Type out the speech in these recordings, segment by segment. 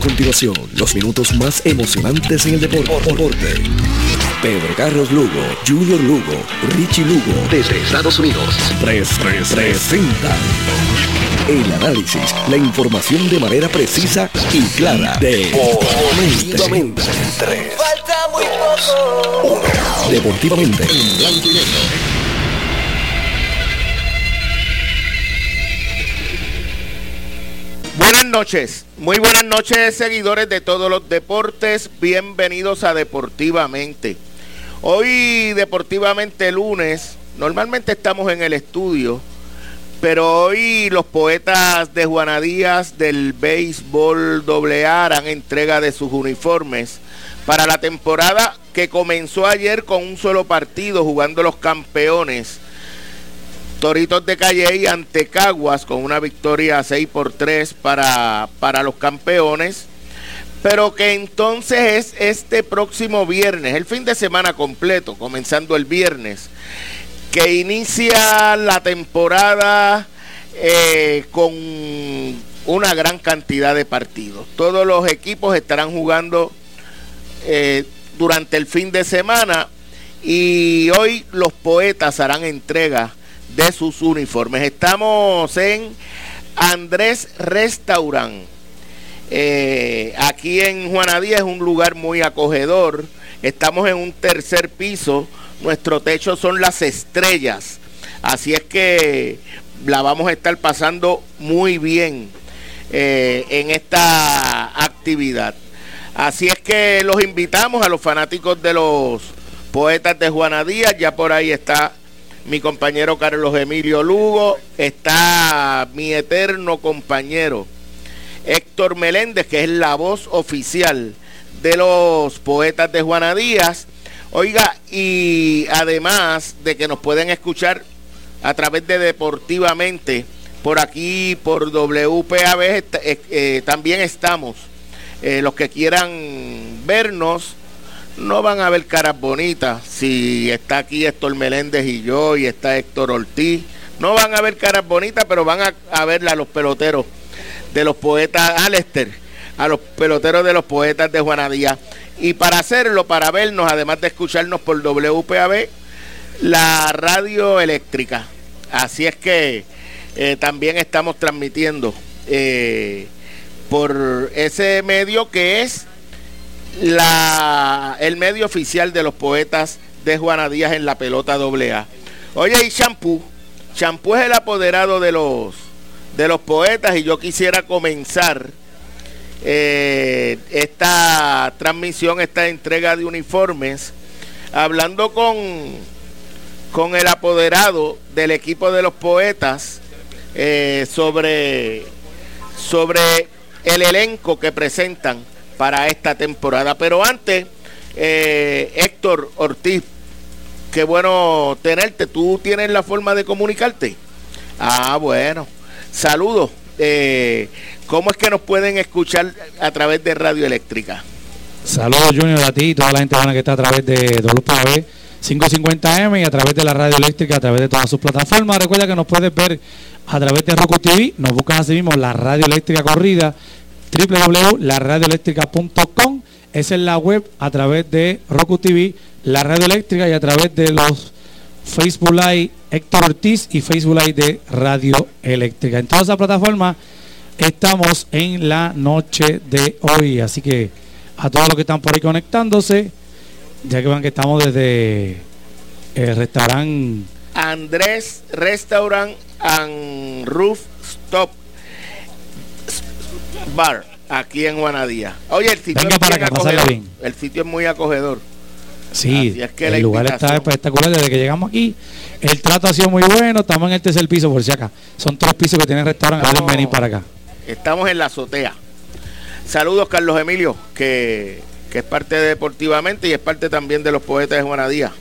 Continuación, los minutos más emocionantes en el deporte. Pedro Carlos Lugo, Junior Lugo, Richie Lugo, desde Estados Unidos. 3 presenta el análisis, la información de manera precisa y clara. Deportivamente. Falta muy poco. Deportivamente. En blanco y negro. Buenas noches, muy buenas noches seguidores de todos los deportes, bienvenidos a Deportivamente. Hoy Deportivamente lunes, normalmente estamos en el estudio, pero hoy los poetas de Juana Díaz del béisbol AA harán entrega de sus uniformes para la temporada que comenzó ayer con un solo partido jugando los campeones Toritos de Calle ante Caguas con una victoria 6 por 3 para, para los campeones. Pero que entonces es este próximo viernes, el fin de semana completo, comenzando el viernes, que inicia la temporada eh, con una gran cantidad de partidos. Todos los equipos estarán jugando eh, durante el fin de semana y hoy los poetas harán entrega de sus uniformes. Estamos en Andrés Restaurant. Eh, aquí en Juanadía es un lugar muy acogedor. Estamos en un tercer piso. Nuestro techo son las estrellas. Así es que la vamos a estar pasando muy bien eh, en esta actividad. Así es que los invitamos a los fanáticos de los poetas de Juanadía. Ya por ahí está mi compañero Carlos Emilio Lugo, está mi eterno compañero Héctor Meléndez, que es la voz oficial de los poetas de Juana Díaz. Oiga, y además de que nos pueden escuchar a través de Deportivamente, por aquí, por WPAB, eh, eh, también estamos. Eh, los que quieran vernos, no van a ver caras bonitas si está aquí Héctor Meléndez y yo y está Héctor Ortiz. No van a ver caras bonitas, pero van a, a verla a los peloteros de los poetas Alester, a los peloteros de los poetas de Juanadía. Y para hacerlo, para vernos, además de escucharnos por WPAB, la radio eléctrica. Así es que eh, también estamos transmitiendo eh, por ese medio que es la, el medio oficial de los poetas de Juana Díaz en la pelota AA. Oye, y Champú, Champú es el apoderado de los, de los poetas y yo quisiera comenzar eh, esta transmisión, esta entrega de uniformes, hablando con, con el apoderado del equipo de los poetas eh, sobre, sobre el elenco que presentan para esta temporada. Pero antes, eh, Héctor Ortiz, qué bueno tenerte. ¿Tú tienes la forma de comunicarte? Ah, bueno. Saludos. Eh, ¿Cómo es que nos pueden escuchar a través de Radio Eléctrica? Saludos Junior a ti y toda la gente buena que está a través de WPAB 550M y a través de la radio eléctrica, a través de todas sus plataformas. Recuerda que nos puedes ver a través de Roku TV, nos buscan así mismo la radio eléctrica corrida www.laradioeléctrica.com. Esa es la web a través de Roku TV, la radio eléctrica y a través de los Facebook Live Héctor Ortiz y Facebook Live de Radio Eléctrica. En todas esas plataformas estamos en la noche de hoy. Así que a todos los que están por ahí conectándose, ya que van que estamos desde el restaurante Andrés Restaurant and Roof Stop Bar, aquí en Juanadía. Oye, el sitio, es, para el sitio es muy acogedor. Sí, es que el lugar está espectacular desde que llegamos aquí. El trato ha sido muy bueno. Estamos en el tercer piso, por si acá. Son tres pisos que tienen restaurante. Pueden venir para acá. Estamos en la azotea. Saludos, Carlos Emilio, que, que es parte de Deportivamente y es parte también de los poetas de Juanadía.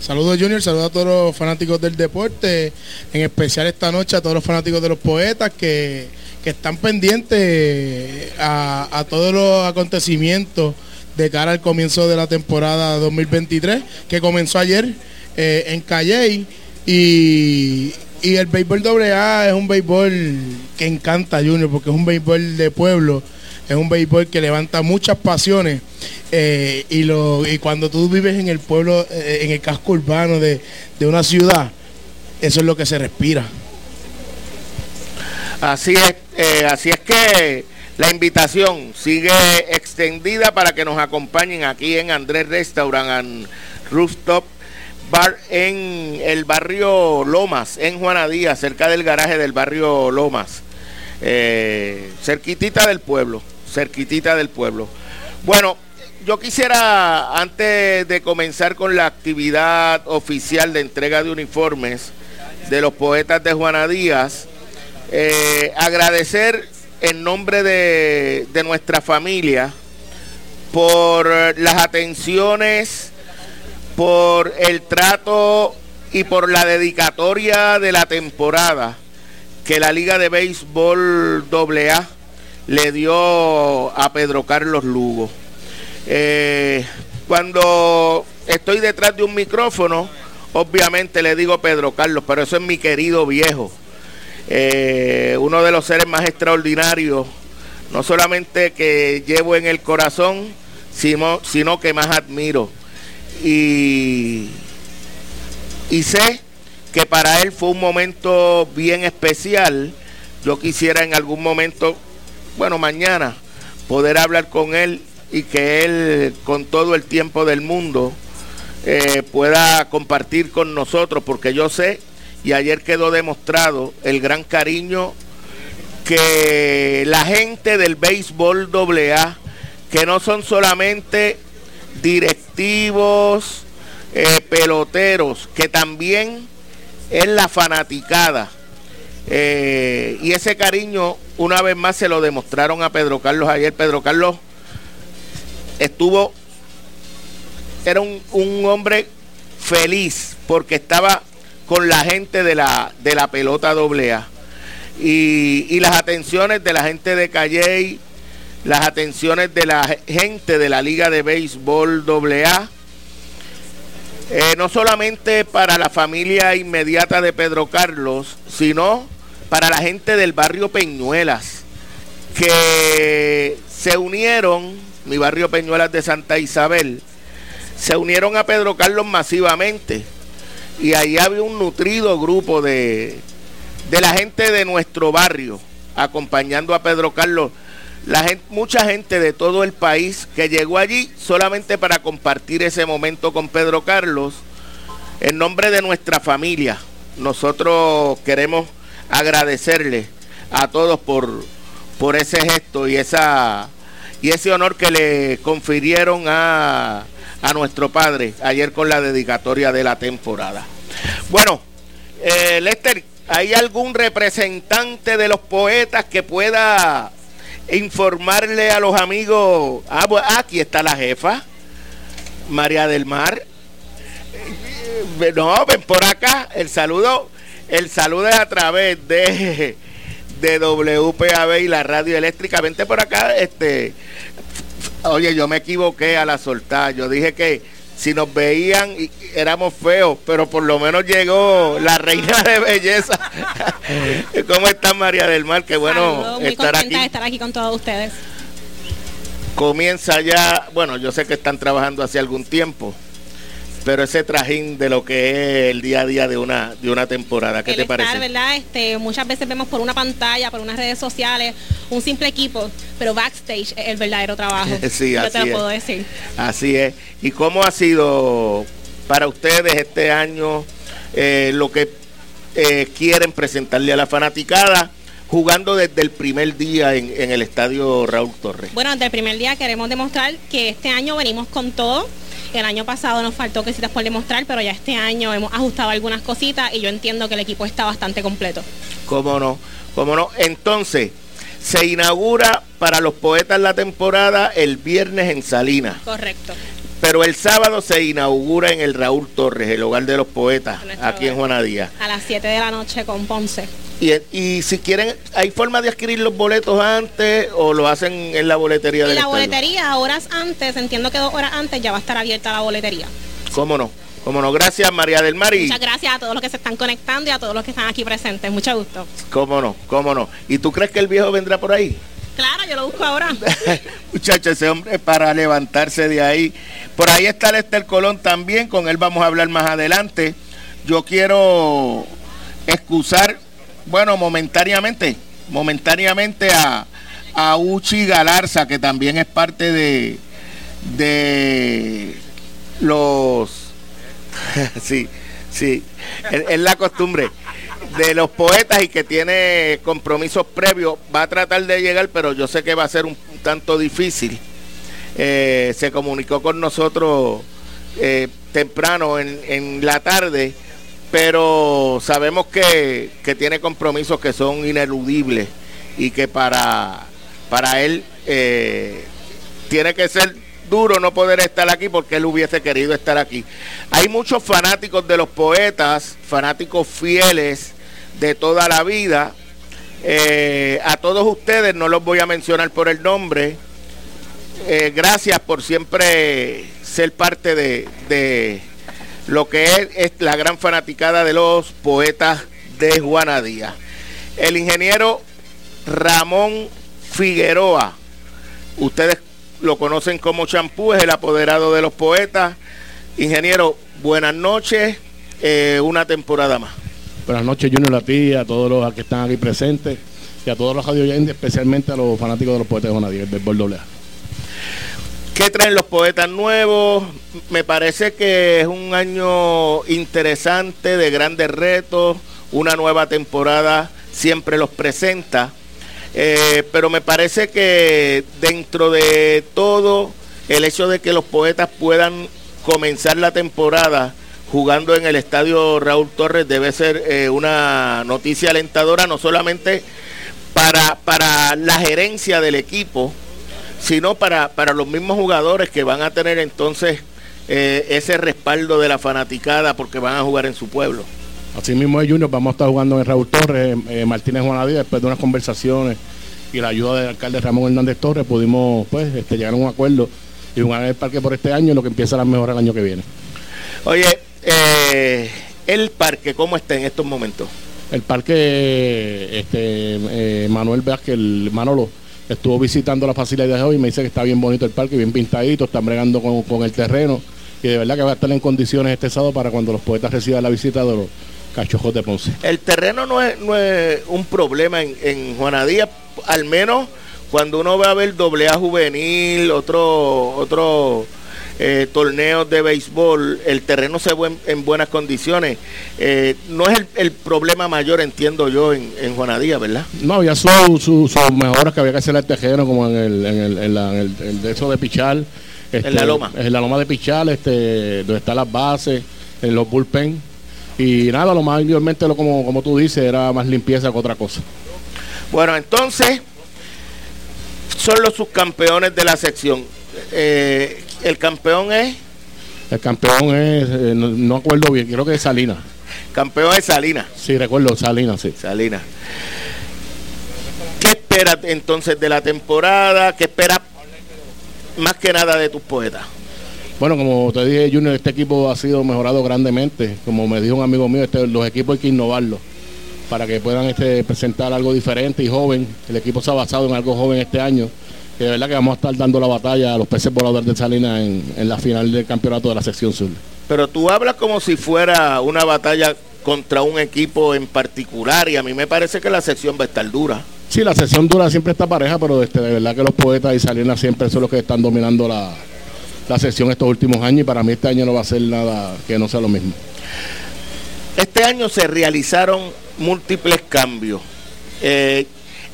Saludos Junior, saludos a todos los fanáticos del deporte, en especial esta noche a todos los fanáticos de los poetas que que están pendientes a, todos los acontecimientos de cara al comienzo de la temporada 2023, que comenzó ayer eh, en Calley. Y, y el béisbol AA es un béisbol que encanta, Junior, porque es un béisbol de pueblo. es un béisbol que levanta muchas pasiones eh, y, lo, y cuando tú vives en el pueblo, eh, en el casco urbano de, de una ciudad, eso es lo que se respira. Así es, eh, así es que la invitación sigue extendida para que nos acompañen aquí en Andrés Restaurant and Rooftop Bar en el barrio Lomas, en Juanadía, cerca del garaje del barrio Lomas, eh, cerquitita del pueblo, cerquitita del pueblo. Bueno, yo quisiera, antes de comenzar con la actividad oficial de entrega de uniformes de los poetas de Juana Díaz, eh, agradecer en nombre de, de nuestra familia por las atenciones, por el trato y por la dedicatoria de la temporada que la Liga de Béisbol AA le dio a Pedro Carlos Lugo. Eh, cuando estoy detrás de un micrófono, obviamente le digo Pedro Carlos, pero eso es mi querido viejo. Eh, uno de los seres más extraordinarios, no solamente que llevo en el corazón, sino, sino que más admiro. Y, y sé que para él fue un momento bien especial. Yo quisiera en algún momento, bueno, mañana, poder hablar con él y que él, con todo el tiempo del mundo, eh, pueda compartir con nosotros, porque yo sé y ayer quedó demostrado el gran cariño que la gente del béisbol AA, que no son solamente directivos, eh, peloteros, que también es la fanaticada. Eh, y ese cariño una vez más se lo demostraron a Pedro Carlos ayer. Pedro Carlos estuvo, era un, un hombre feliz porque estaba con la gente de la, de la pelota doble A. Y, y, las atenciones de la gente de Calley, las atenciones de la gente de la Liga de Béisbol AA, eh, no solamente para la familia inmediata de Pedro Carlos, sino para la gente del barrio Peñuelas, que se unieron, mi barrio Peñuelas de Santa Isabel, se unieron a Pedro Carlos masivamente y ahí había un nutrido grupo de, de la gente de nuestro barrio acompañando a Pedro Carlos. La mucha gente de todo el país que llegó allí solamente para compartir ese momento con Pedro Carlos. En nombre de nuestra familia, nosotros queremos agradecerle a todos por, por ese gesto y, esa, y ese honor que le confirieron a, a nuestro padre ayer con la dedicatoria de la temporada. Bueno, eh, Lester, ¿hay algún representante de los poetas que pueda informarle a los amigos? Ah, pues, aquí está la jefa, María del Mar. No, ven por acá. El saludo, el saludo es a través de de WPAB y la radio eléctrica. Vente por acá, este Oye, yo me equivoqué a la soltar. Yo dije que si nos veían éramos feos, pero por lo menos llegó la reina de belleza. ¿Cómo está María del Mar? Qué bueno muy estar aquí. de estar aquí con todos ustedes. Comienza ya, bueno, yo sé que están trabajando hace algún tiempo, pero ese trajín de lo que es el día a día de una de una temporada, ¿qué te parece? ¿verdad? Este, muchas veces vemos por una pantalla, por unas redes sociales, un simple equipo, pero backstage es el verdadero trabajo. sí, Yo así te lo es. puedo decir. Así es. ¿Y cómo ha sido para ustedes este año eh, lo que eh, quieren presentarle a la fanaticada? jugando desde el primer día en, en el estadio Raúl Torres. Bueno, desde el primer día queremos demostrar que este año venimos con todo el año pasado nos faltó cositas por demostrar, pero ya este año hemos ajustado algunas cositas y yo entiendo que el equipo está bastante completo. ¿Cómo no? ¿Cómo no? Entonces, se inaugura para los poetas la temporada el viernes en Salinas. Correcto. Pero el sábado se inaugura en el Raúl Torres, el hogar de los poetas, aquí en Juanadía. A las 7 de la noche con Ponce. Y, y, si quieren, ¿hay forma de adquirir los boletos antes o lo hacen en la boletería En del la estadio? boletería, horas antes, entiendo que dos horas antes ya va a estar abierta la boletería. ¿Cómo no? ¿Cómo no? Gracias, María del Mar. Y... Muchas gracias a todos los que se están conectando y a todos los que están aquí presentes. Mucho gusto. ¿Cómo no? ¿Cómo no? ¿Y tú crees que el viejo vendrá por ahí? Claro, yo lo busco ahora. Muchachos, ese hombre para levantarse de ahí. Por ahí está Lester Colón también, con él vamos a hablar más adelante. Yo quiero excusar, bueno, momentáneamente, momentáneamente a, a Uchi Galarza, que también es parte de, de los... sí, sí, es, la costumbre de los poetas y que tiene compromisos previos, va a tratar de llegar, pero yo sé que va a ser un, tanto difícil. Eh, se comunicó con nosotros eh, temprano en, en, la tarde, pero sabemos que, que, tiene compromisos que son ineludibles y que para, para él eh, tiene que ser duro no poder estar aquí porque él hubiese querido estar aquí. Hay muchos fanáticos de los poetas, fanáticos fieles de toda la vida. Eh, a todos ustedes, no los voy a mencionar por el nombre. Eh, gracias por siempre ser parte de, de lo que es, es, la gran fanaticada de los poetas de Juana Díaz. El ingeniero Ramón Figueroa, ustedes lo conocen como Champú, es el apoderado de los poetas. Ingeniero, buenas noches, eh, una temporada más. Buenas noches, Junior, a a todos los que están aquí presentes y a todos los radio especialmente a los fanáticos de los poetas de Jonadí, del béisbol doble ¿Qué traen los poetas nuevos? Me parece que es un año interesante, de grandes retos, una nueva temporada siempre los presenta, eh, pero me parece que dentro de todo, el hecho de que los poetas puedan comenzar la temporada jugando en el estadio Raúl Torres debe ser eh, una noticia alentadora, no solamente para, para la gerencia del equipo, sino para, para los mismos jugadores que van a tener entonces eh, ese respaldo de la fanaticada porque van a jugar en su pueblo. Así mismo es Junior, vamos a estar jugando en Raúl Torres, eh, Martínez Juanadía, después de unas conversaciones y la ayuda del alcalde Ramón Hernández Torres, pudimos pues este, llegar a un acuerdo y jugar en el parque por este año, lo que empieza a mejorar el año que viene. Oye, eh, el parque, ¿cómo está en estos momentos? El parque, este, Manuel Vázquez, el Manolo, estuvo visitando la facilidad de hoy y me dice que está bien bonito el parque, bien pintadito, están bregando con, con, el terreno y de verdad que va a estar en condiciones este sábado para cuando los poetas reciban la visita de los cachojos de Ponce. El terreno no es, no es un problema en, en Juanadía, al menos cuando uno va a ver doble A juvenil, otro, otro eh, torneos de béisbol, el terreno se ve en, en buenas condiciones. Eh, no es el, el, problema mayor, entiendo yo, en, en Juanadía, ¿verdad? No, había sus su, su mejoras que había que hacer al terreno, como en el, en el, en la, en el, el de eso de Pichal. Este, en la loma. En la loma de Pichal, este, donde están las bases, en los bullpen. Y nada, lo más mayormente, lo, como, como tú dices, era más limpieza que otra cosa. Bueno, entonces, son los subcampeones de la sección. Eh, el campeón es. El campeón es, eh, no, no, acuerdo bien, creo que es Salinas. Campeón es Salinas. Sí, recuerdo, Salinas, sí. Salinas. ¿Qué esperas entonces de la temporada? ¿Qué esperas más que nada de tus poetas? Bueno, como te dije, Junior, este equipo ha sido mejorado grandemente. Como me dijo un amigo mío, este, los equipos hay que innovarlos para que puedan este, presentar algo diferente y joven. El equipo se ha basado en algo joven este año que de verdad que vamos a estar dando la batalla a los peces voladores de Salinas en, en, la final del campeonato de la sección sur. Pero tú hablas como si fuera una batalla contra un equipo en particular y a mí me parece que la sección va a estar dura. Sí, la sección dura siempre está pareja, pero este, de verdad que los poetas y Salinas siempre son los que están dominando la, la sección estos últimos años y para mí este año no va a ser nada que no sea lo mismo. Este año se realizaron múltiples cambios. Eh,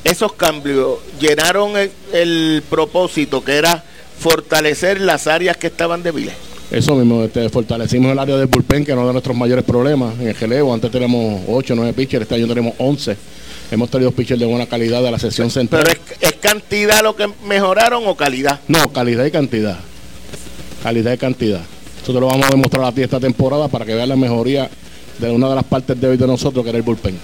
esos cambios llenaron el, el, propósito que era fortalecer las áreas que estaban débiles. Eso mismo, este, fortalecimos el área del bullpen, que es uno de nuestros mayores problemas. En el geleo, antes tenemos 8 9 pitchers, este año tenemos 11. Hemos tenido pitchers de buena calidad de la sesión central. ¿Pero es, es, cantidad lo que mejoraron o calidad? No, calidad y cantidad. Calidad y cantidad. Nosotros lo vamos a demostrar a ti esta temporada para que vean la mejoría de una de las partes débiles de nosotros, que era el bullpen.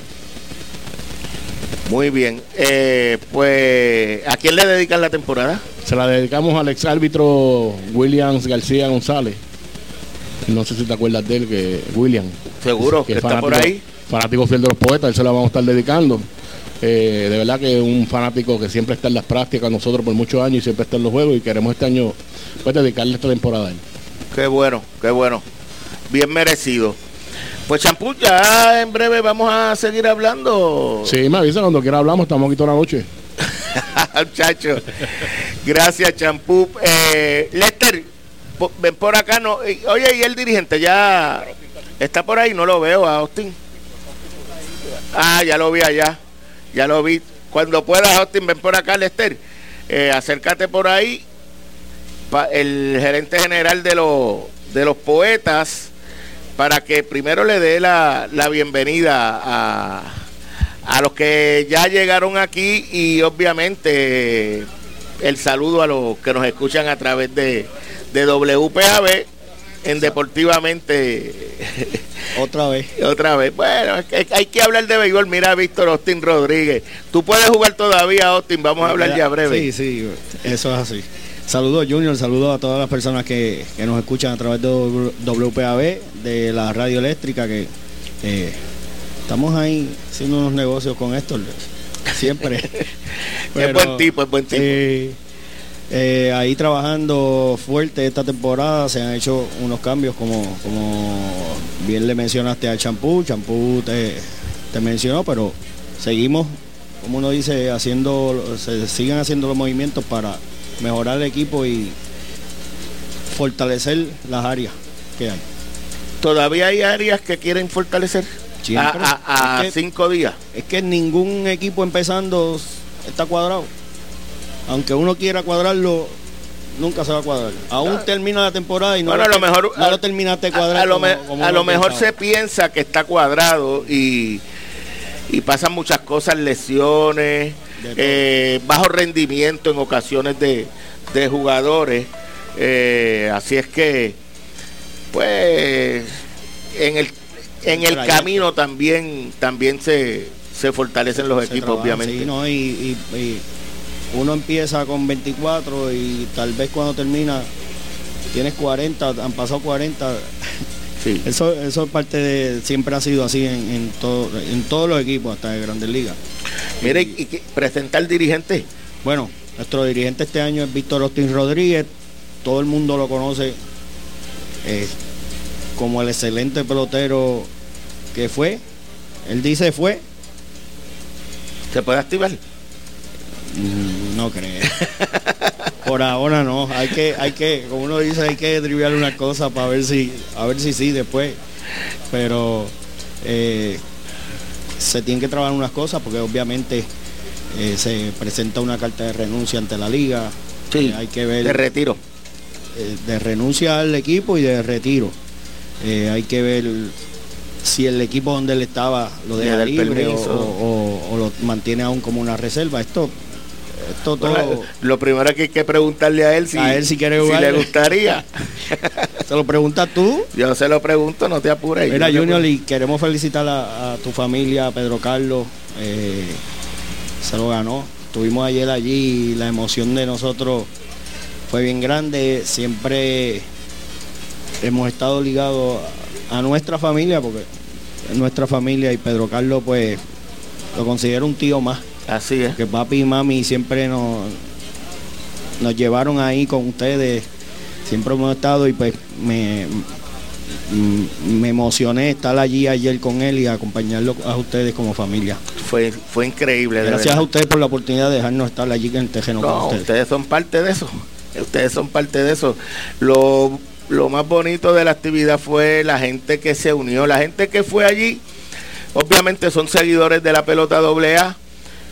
Muy bien. Eh, pues, ¿a quién le dedican la temporada? Se la dedicamos al ex árbitro Williams García González. No sé si te acuerdas de él, que William. Seguro, que, que está por ahí. Fanático fiel de los poetas, él se la vamos a estar dedicando. Eh, de verdad que es un fanático que siempre está en las prácticas nosotros por muchos años y siempre está en los juegos y queremos este año pues, dedicarle esta temporada a él. Qué bueno, qué bueno. Bien merecido. Pues champú, ya en breve vamos a seguir hablando. Sí, me avisa cuando quiera hablamos, estamos aquí toda la noche. Muchachos, gracias champú. Eh, Lester, ven por acá. no eh, Oye, y el dirigente ya está por ahí, no lo veo a Austin. Ah, ya lo vi allá. Ya lo vi. Cuando puedas, Austin, ven por acá, Lester. Eh, acércate por ahí. Pa- el gerente general de, los de los poetas para que primero le dé la, la bienvenida a, a los que ya llegaron aquí y obviamente el saludo a los que nos escuchan a través de, de WPAB en Deportivamente Otra vez. otra vez. Bueno, es que hay que hablar de béisbol. Mira, Víctor Austin Rodríguez. Tú puedes jugar todavía, Austin. Vamos a hablar ya breve. Sí, sí, eso es así. Saludos Junior, saludos a todas las personas que, que nos escuchan a través de WPAB, de la radio eléctrica, que eh, estamos ahí haciendo unos negocios con Héctor, siempre. Es buen tipo, es buen tipo. sí, eh, ahí trabajando fuerte esta temporada, se han hecho unos cambios como, como bien le mencionaste al champú, champú te, te mencionó, pero seguimos, como uno dice, haciendo, se siguen haciendo los movimientos para mejorar el equipo y fortalecer las áreas que hay. Todavía hay áreas que quieren fortalecer. Siempre. A, a- a Es que- cinco días. Es que ningún equipo empezando está cuadrado. Aunque uno quiera cuadrarlo, nunca se va a cuadrar. Aún termina la temporada y no, Bueno, a lo mejor no a- lo terminaste de a- lo, como- me- como a uno lo mejor pensaba. se piensa que está cuadrado y, y pasan muchas cosas, lesiones. Eh, bajo rendimiento en ocasiones de, de jugadores. Eh, así es que, pues, en el, en el camino también, también se, se fortalecen los Se equipos, obviamente. sí, ¿no? y, y- y uno empieza con 24 y tal vez cuando termina tienes 40, han pasado 40. Sí. Eso, eso es parte de, siempre ha sido así en, en, todo, en todos los equipos, hasta de Grandes Ligas. Mire, y, que- presenta al dirigente. Bueno, nuestro dirigente este año es Víctor Austin Rodríguez, todo el mundo lo conoce eh, como el excelente pelotero que fue. Él dice fue, ¿Se puede activar? Mm, No creo. Por ahora no. Hay que, hay que, como uno dice, hay que triviar una cosa para ver si, a ver si sí después. Pero eh, se tienen que trabajar unas cosas porque obviamente eh, se presenta una carta de renuncia ante la liga. Sí. Eh, hay que ver De retiro. de renuncia al equipo y de retiro. Hay que ver si el equipo donde él estaba lo deja libre o- o lo mantiene aún como una reserva. Esto, esto todo Bueno, lo primero que hay que preguntarle a él si, A él si quiere si le gustaría. se lo preguntas tú. Yo se lo pregunto, no te apures. Mira, te Junior, y queremos felicitar a, a tu familia, a Pedro Carlos. eh, se lo ganó. Estuvimos ayer allí y la emoción de nosotros fue bien grande. Siempre hemos estado ligados a, nuestra familia, porque es nuestra familia y Pedro Carlos, pues, lo considero un tío más. Así es. Que papi y mami siempre nos, nos llevaron ahí con ustedes. Siempre hemos estado y pues me, me emocioné estar allí ayer con él y acompañarlo a ustedes como familia. Fue, fue increíble. de Gracias a ustedes por la oportunidad de dejarnos estar allí en el terreno con ustedes. ustedes son parte de eso. Ustedes son parte de eso. Lo, lo más bonito de la actividad fue la gente que se unió, la gente que fue allí. Obviamente son seguidores de la pelota AA,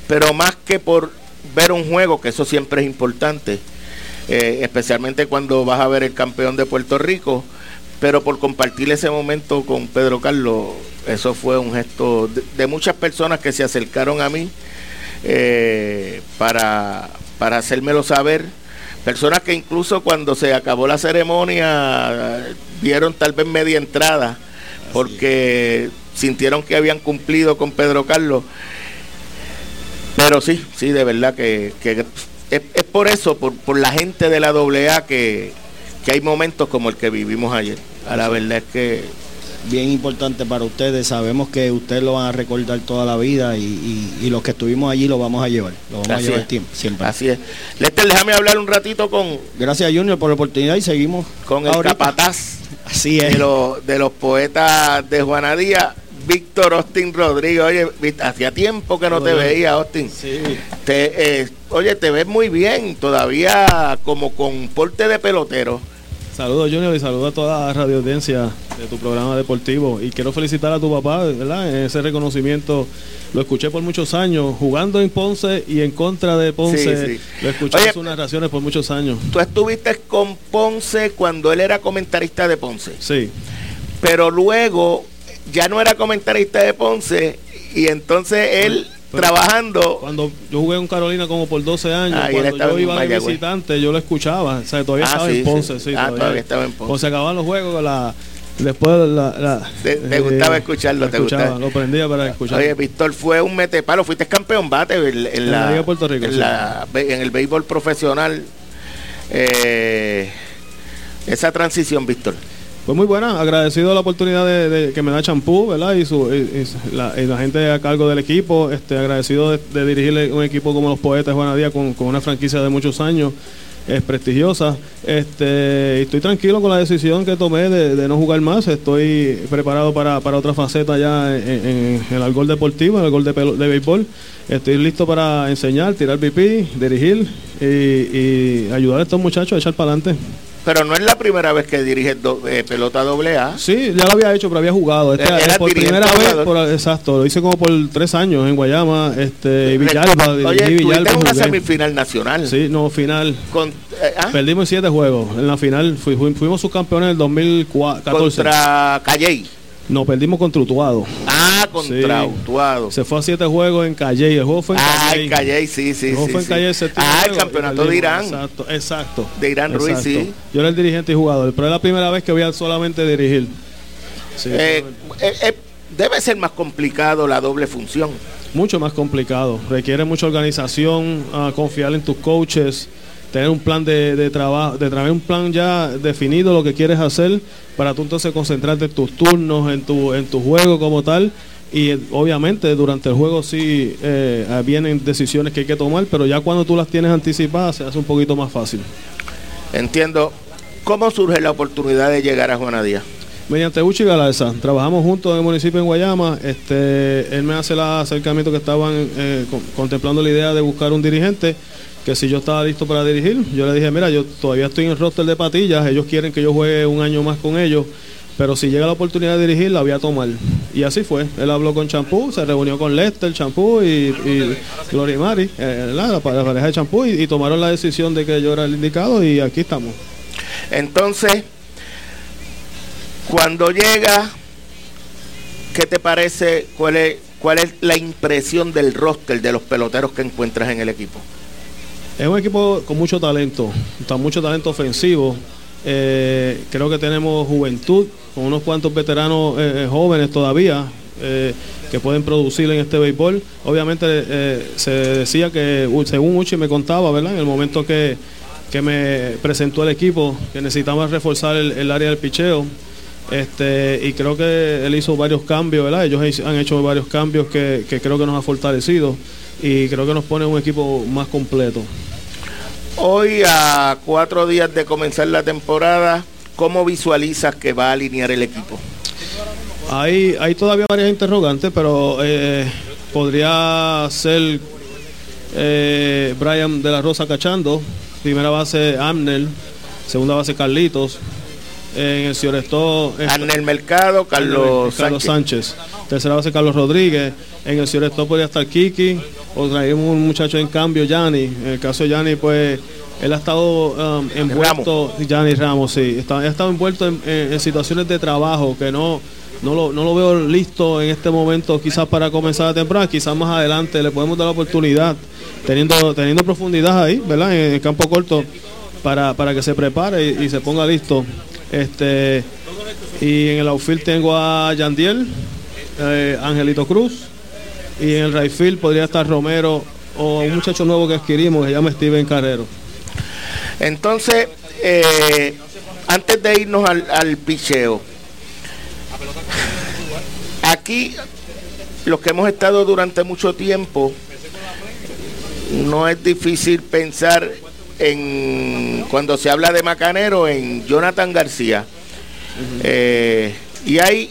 pero más que por ver un juego, que eso siempre es importante, eh, especialmente cuando vas a ver el campeón de Puerto Rico, pero por compartir ese momento con Pedro Carlos, eso fue un gesto de, de muchas personas que se acercaron a mí eh, para, para hacérmelo saber. Personas que incluso cuando se acabó la ceremonia dieron tal vez media entrada porque sintieron que habían cumplido con Pedro Carlos. Pero sí, sí, de verdad que, que es, es por eso, por, por la gente de la AA que, que hay momentos como el que vivimos ayer. A la verdad es que bien importante para ustedes. Sabemos que ustedes lo van a recordar toda la vida y, y- y los que estuvimos allí lo vamos a llevar. Lo vamos a llevar es. tiempo, siempre. Así es. Lester, déjame hablar un ratito con, Gracias Junior por la oportunidad y seguimos con el ahorita. capataz Así de es. los, de los poetas de Juana Díaz, Víctor Austin Rodríguez. Oye, hacía tiempo que no te veía, Austin. Sí, Te, eh, oye, te ves muy bien, todavía como con porte de pelotero. saludos Junior y saludos a toda la radio audiencia de tu programa deportivo. Y quiero felicitar a tu papá, ¿verdad? En ese reconocimiento lo escuché por muchos años, jugando en Ponce y en contra de Ponce. Sí, sí. Lo escuché Oye, en sus narraciones por muchos años. Tú estuviste con Ponce cuando él era comentarista de Ponce, Sí, pero luego ya no era comentarista de Ponce y entonces él Pero- trabajando cuando yo jugué en Carolina como por 12 años, Ah, cuando yo iba de visitante, yo lo escuchaba. O sea, todavía Ah, estaba sí, en Ponce, sí. sí. Ah, todavía estaba en Ponce. Cuando se acababan los juegos, la, después la... la- Te- te gustaba escucharlo, lo te escuchaba, gustaba. Lo prendía para escuchar. Oye, Víctor fue un metepalo, fuiste campeón bate en, en la la, Liga de Puerto Rico, en, sí. la- en el béisbol profesional. Eh, esa transición, Víctor. Pues muy buena, agradecido la oportunidad de, que me da Champú, ¿verdad? Y, la, gente a cargo del equipo, este, agradecido de, de dirigirle un equipo como los Poetas de Juana Díaz con, una franquicia de muchos años, es prestigiosa. Este, estoy tranquilo con la decisión que tomé de, no jugar más, estoy preparado para, otra faceta ya en, el algol deportivo, en el gol de, béisbol. Estoy listo para enseñar, tirar pipí, dirigir y ayudar a estos muchachos a echar para adelante. Pero no es la primera vez que diriges do- eh, pelota doble A. Sí, ya lo había hecho, pero había jugado. Este, Era eh, por primera vez, por- exacto, lo hice como por tres años en Guayama, este, y Villalba, Oye, tuviste Villalba, una semifinal nacional. Sí, no, final. Con, eh, ah, Perdimos siete juegos. En la final fui- fui- fuimos subcampeones en el 2014. contra Calley. No, perdimos contra Utuado. Ah, contra Sí. Utuado. Se fue a siete juegos en Calle. El juego fue en Ah, Calle. en Calley, sí, sí, El juego sí. fue en sí. Calle el séptimo Ah, el campeonato de. Irán. Exacto, exacto. De Irán Ruiz, sí. Yo era el dirigente y jugador, pero es la primera vez que voy a solamente dirigir. Sí, Eh, eh, eh, debe ser más complicado la doble función. mucho más complicado. Requiere mucha organización, ah, confiar en tus coaches, tener un plan de, de trabajo, de traer un plan ya definido lo que quieres hacer para tú entonces concentrarte en tus turnos, en tu, en tu juego como tal. Y eh, obviamente durante el juego sí eh, ah, vienen decisiones que hay que tomar, pero ya cuando tú las tienes anticipadas se hace un poquito más fácil. Entiendo. ¿Cómo surge la oportunidad de llegar a Juana Díaz? Mediante Uchi Galarza, trabajamos juntos en el municipio de Guayama. Este, él me hace el acercamiento que estaban eh, con- contemplando la idea de buscar un dirigente, que si yo estaba listo para dirigir, yo le dije, mira, yo todavía estoy en el roster de patillas, ellos quieren que yo juegue un año más con ellos, pero si llega la oportunidad de dirigir, la voy a tomar. Y así fue. Él habló con Champú, se reunió con Lester, Champú y, y Gloria y Mari, eh, la, la pareja de Champú, y, y tomaron la decisión de que yo era el indicado y aquí estamos. Entonces, cuando llega, ¿qué te parece? ¿Cuál es, cuál es la impresión del roster de los peloteros que encuentras en el equipo? Es un equipo con mucho talento, con mucho talento ofensivo. Eh, creo que tenemos juventud, con unos cuantos veteranos eh, eh, jóvenes todavía que pueden producir en este béisbol. Obviamente se decía que, según Uchi me contaba, ¿verdad? En el momento que, que me presentó el equipo, que necesitamos reforzar el, el área del picheo. Este, y creo que él hizo varios cambios, ¿verdad? Ellos han hecho varios cambios que, que creo que nos ha fortalecido y creo que nos pone un equipo más completo. Hoy, a cuatro días de comenzar la temporada, ¿cómo visualizas que va a alinear el equipo? Hay, hay todavía varias interrogantes, pero eh, podría ser eh, Brian de la Rosa cachando, primera base Amner, segunda base Carlitos, en el Ciorestó Arnel Mercado, Carlos, Carlos Sánchez. Sánchez. Tercera base Carlos Rodríguez. En el Ciorestó podría estar Kiki. O traemos un muchacho en cambio, Yanni. En el caso de Yanni, pues él ha estado um, envuelto. Yanni Ramos, sí. Está, ha estado envuelto en, en- en situaciones de trabajo que no, no, lo, no lo veo listo en este momento, quizás para comenzar la temporada. Quizás más adelante le podemos dar la oportunidad, teniendo, teniendo profundidad ahí, ¿verdad? En el campo corto, para, para que se prepare y, y se ponga listo. Este. Y en el outfield tengo a Yandiel, eh, Angelito Cruz. Y en el right field podría estar Romero o un muchacho nuevo que adquirimos que se llama Steven Carrero. Entonces, eh, antes de irnos al, al picheo, aquí, los que hemos estado durante mucho tiempo, no es difícil pensar en cuando se habla de Macanero en Jonathan García. Eh, y hay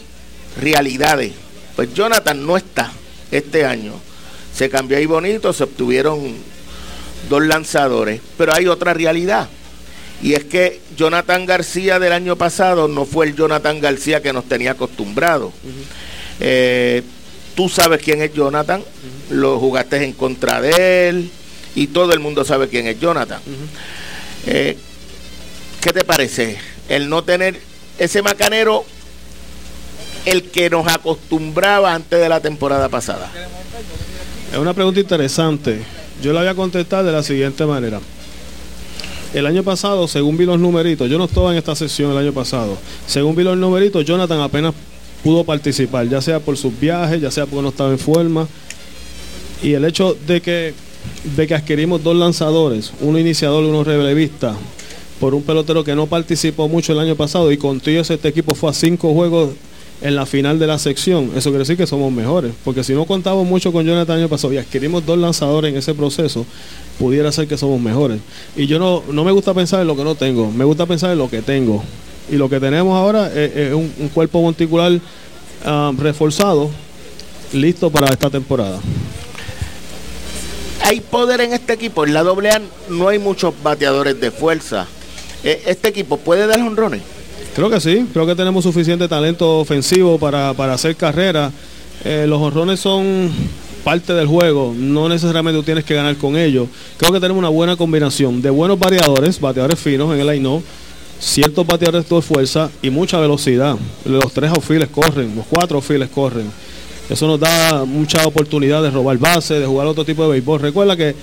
realidades. Pues Jonathan no está este año. Se cambió ahí bonito, se obtuvieron dos lanzadores, pero hay otra realidad. Y es que Jonathan García del año pasado no fue el Jonathan García que nos tenía acostumbrado. Eh, tú sabes quién es Jonathan, lo jugaste en contra de él y todo el mundo sabe quién es Jonathan. Eh, ¿Qué te parece el no tener ese macanero, el que nos acostumbraba antes de la temporada pasada? Es una pregunta interesante. Yo la voy a contestar de la siguiente manera. El año pasado, según vi los numeritos, yo no estaba en esta sesión el año pasado. Según vi los numeritos, Jonathan apenas pudo participar, ya sea por sus viajes, ya sea porque no estaba en forma. Y el hecho de que, de que adquirimos dos lanzadores, uno iniciador y uno relevista, por un pelotero que no participó mucho el año pasado y contigo este equipo fue a cinco juegos en la final de la sección, eso quiere decir que somos mejores. Porque si no contamos mucho con Jonathan el año pasado y adquirimos dos lanzadores en ese proceso, pudiera ser que somos mejores. Y yo no, no me gusta pensar en lo que no tengo, me gusta pensar en lo que tengo. Y lo que tenemos ahora es, un, cuerpo monticular ah, reforzado, listo para esta temporada. Hay poder en este equipo, en la AA no hay muchos bateadores de fuerza. Eh, ¿Este equipo puede dar honrones? Creo que sí, creo que tenemos suficiente talento ofensivo para, hacer carrera. Eh, los honrones son parte del juego, no necesariamente tú tienes que ganar con ellos. Creo que tenemos una buena combinación de buenos variadores, bateadores finos en el line ciertos bateadores de fuerza y mucha velocidad. Los tres outfields corren, los cuatro outfields corren. Eso nos da mucha oportunidad de robar base, de jugar otro tipo de béisbol. Recuerda que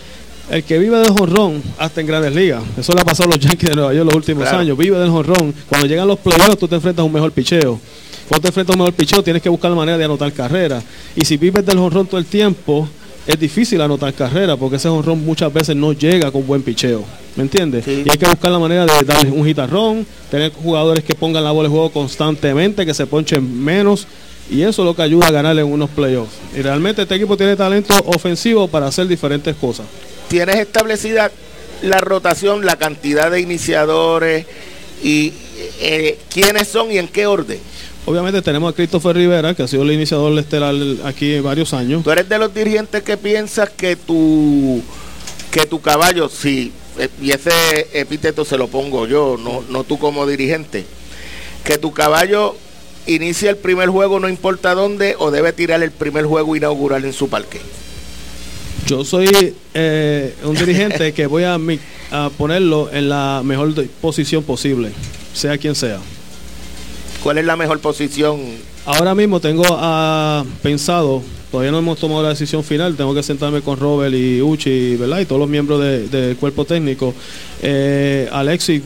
el que vive del jonrón hasta en grandes ligas, eso le ha pasado a los Yankees de Nueva York los últimos años, vive del jonrón. Cuando llegan los playoffs tú te enfrentas a un mejor picheo. Cuando te enfrentas a un mejor picheo tienes que buscar la manera de anotar carrera. Y si vives del jonrón todo el tiempo, es difícil anotar carrera porque ese jonrón muchas veces no llega con buen picheo. ¿Me entiendes? Y hay que buscar la manera de darle un gitarrón, tener jugadores que pongan la bola de juego constantemente, que se ponchen menos. Y eso es lo que ayuda a ganar en unos playoffs. Y realmente este equipo tiene talento ofensivo para hacer diferentes cosas tienes establecida la rotación, la cantidad de iniciadores y eh, quiénes son y en qué orden. Obviamente tenemos a Christopher Rivera, que ha sido el iniciador estelar aquí varios años. Tú eres de los dirigentes que piensas que tu, que tu caballo, sí, eh, y ese epíteto se lo pongo yo, no, no tú como dirigente, que tu caballo inicia el primer juego no importa dónde o debe tirar el primer juego inaugural en su parque. Yo soy eh, un dirigente que voy a, ponerlo en la mejor posición posible, sea quien sea. ¿Cuál es la mejor posición? Ahora mismo tengo uh, pensado, todavía no hemos tomado la decisión final, tengo que sentarme con Robert y Uchi, ¿verdad? Y todos los miembros del cuerpo técnico. Eh, Alexis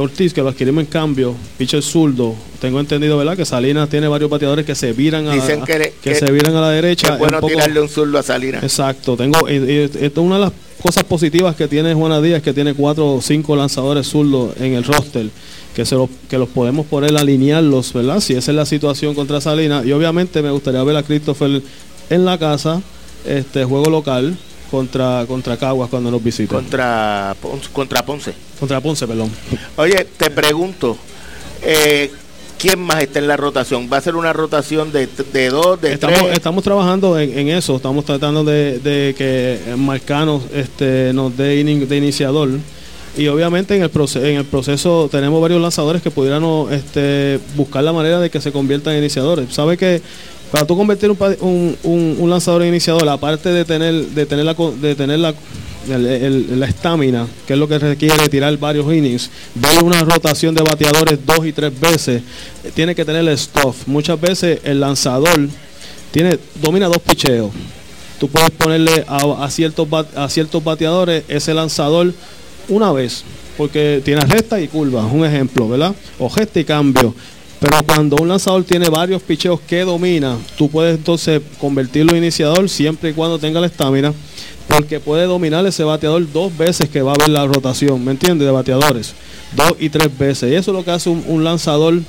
Ortiz, que lo adquirimos en cambio, pitcher zurdo. Tengo entendido, ¿verdad? Que Salinas tiene varios bateadores que se viran a, que, se viran a la derecha. Es bueno tirarle un zurdo a Salinas. Exacto. Tengo, esto es una de las cosas positivas que tiene Juana Díaz, que tiene cuatro o cinco lanzadores zurdos en el roster, que, se los, que los podemos poner alinearlos, ¿verdad? Si esa es la situación contra Salinas. Y obviamente me gustaría ver a Christopher en la casa, este juego local contra, contra Caguas cuando nos visita. Contra, contra Ponce. Contra Ponce, perdón. Oye, te pregunto, eh, ¿quién más está en la rotación? ¿Va a ser una rotación de, de dos, de estamos, tres? Estamos trabajando en, eso, estamos tratando de, que Marcano este, nos dé de iniciador. Y obviamente en el, proceso, en el proceso tenemos varios lanzadores que pudieran este, buscar la manera de que se conviertan en iniciadores. Sabe que para tú convertir un, lanzador en iniciador, aparte de tener, de tener la de tener la la estamina, que es lo que requiere tirar varios innings, ver una rotación de bateadores dos y tres veces, tiene que tener el stuff. Muchas veces el lanzador tiene domina dos picheos. Tú puedes ponerle a, ciertos a ciertos bateadores ese lanzador una vez, porque tiene recta y curva, un ejemplo, ¿verdad? O gesta y cambio. Pero cuando un lanzador tiene varios picheos que domina, tú puedes entonces convertirlo en iniciador siempre y cuando tenga la estamina, porque puede dominar ese bateador dos veces que va a ver la rotación, ¿me entiendes? De bateadores, dos y tres veces. Y eso es lo que hace un, lanzador eh,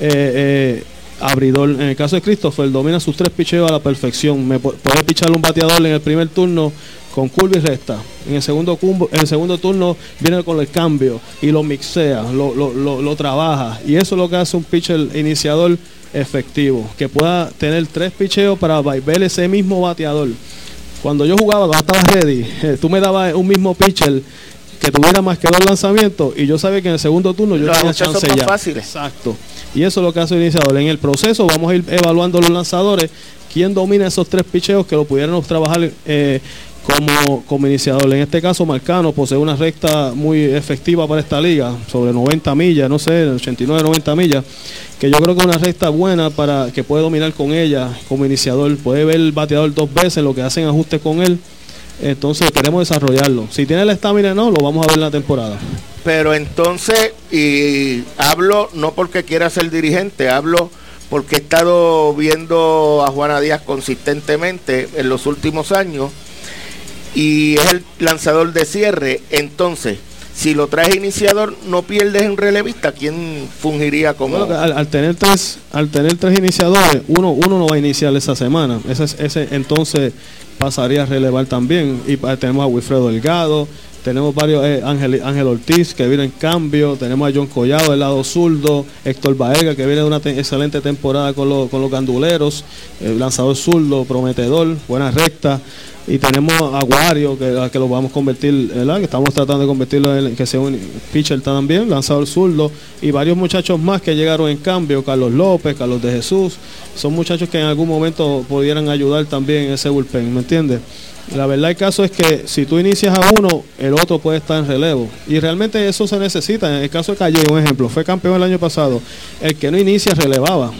eh, abridor. En el caso de Christopher, domina sus tres picheos a la perfección. Me puede picharle un bateador en el primer turno con curva y recta. En el segundo, en el segundo turno viene con el cambio y lo mixea, lo, lo, trabaja. Y eso es lo que hace un pitcher iniciador efectivo, que pueda tener tres picheos para ver ese mismo bateador. Cuando yo jugaba, cuando estaba ready, eh, tú me dabas un mismo pitcher que tuviera más que dos lanzamientos y yo sabía que en el segundo turno yo tenía chance ya. Exacto. Y eso es lo que hace el iniciador. En el proceso vamos a ir evaluando los lanzadores, quién domina esos tres picheos que lo pudieran trabajar eh, como, como iniciador. En este caso, Marcano posee una recta muy efectiva para esta liga, sobre 90 millas, no sé, 89, 90 millas, que yo creo que es una recta buena para que puede dominar con ella como iniciador. Puede ver el bateador dos veces, lo que hacen ajustes con él. Entonces queremos desarrollarlo. Si tiene la estamina, no, lo vamos a ver en la temporada. Pero entonces, y hablo no porque quiera ser dirigente, hablo porque he estado viendo a Juana Díaz consistentemente en los últimos años y es el lanzador de cierre. Entonces, si lo traes iniciador, no pierdes en relevista. ¿Quién fungiría como.? al, tener tres, al tener tres iniciadores, uno, uno no va a iniciar esa semana. Ese, ese entonces pasaría a relevar también. Y tenemos a Wilfredo Delgado, tenemos varios, eh, Ángel, Ángel Ortiz que viene en cambio, tenemos a John Collado del lado zurdo, Héctor Baega que viene de una excelente temporada con, con los ganduleros, el lanzador zurdo, prometedor, buena recta. Y tenemos a Wario, que, que lo vamos a convertir, que estamos tratando de convertirlo en que sea un pitcher también, lanzador zurdo, y varios muchachos más que llegaron en cambio, Carlos López, Carlos de Jesús, son muchachos que en algún momento pudieran ayudar también en ese bullpen, ¿me entiendes? La verdad el caso es que si tú inicias a uno, el otro puede estar en relevo. Y realmente eso se necesita. En el caso de Calle, un ejemplo, fue campeón el año pasado. El que no inicia relevaba.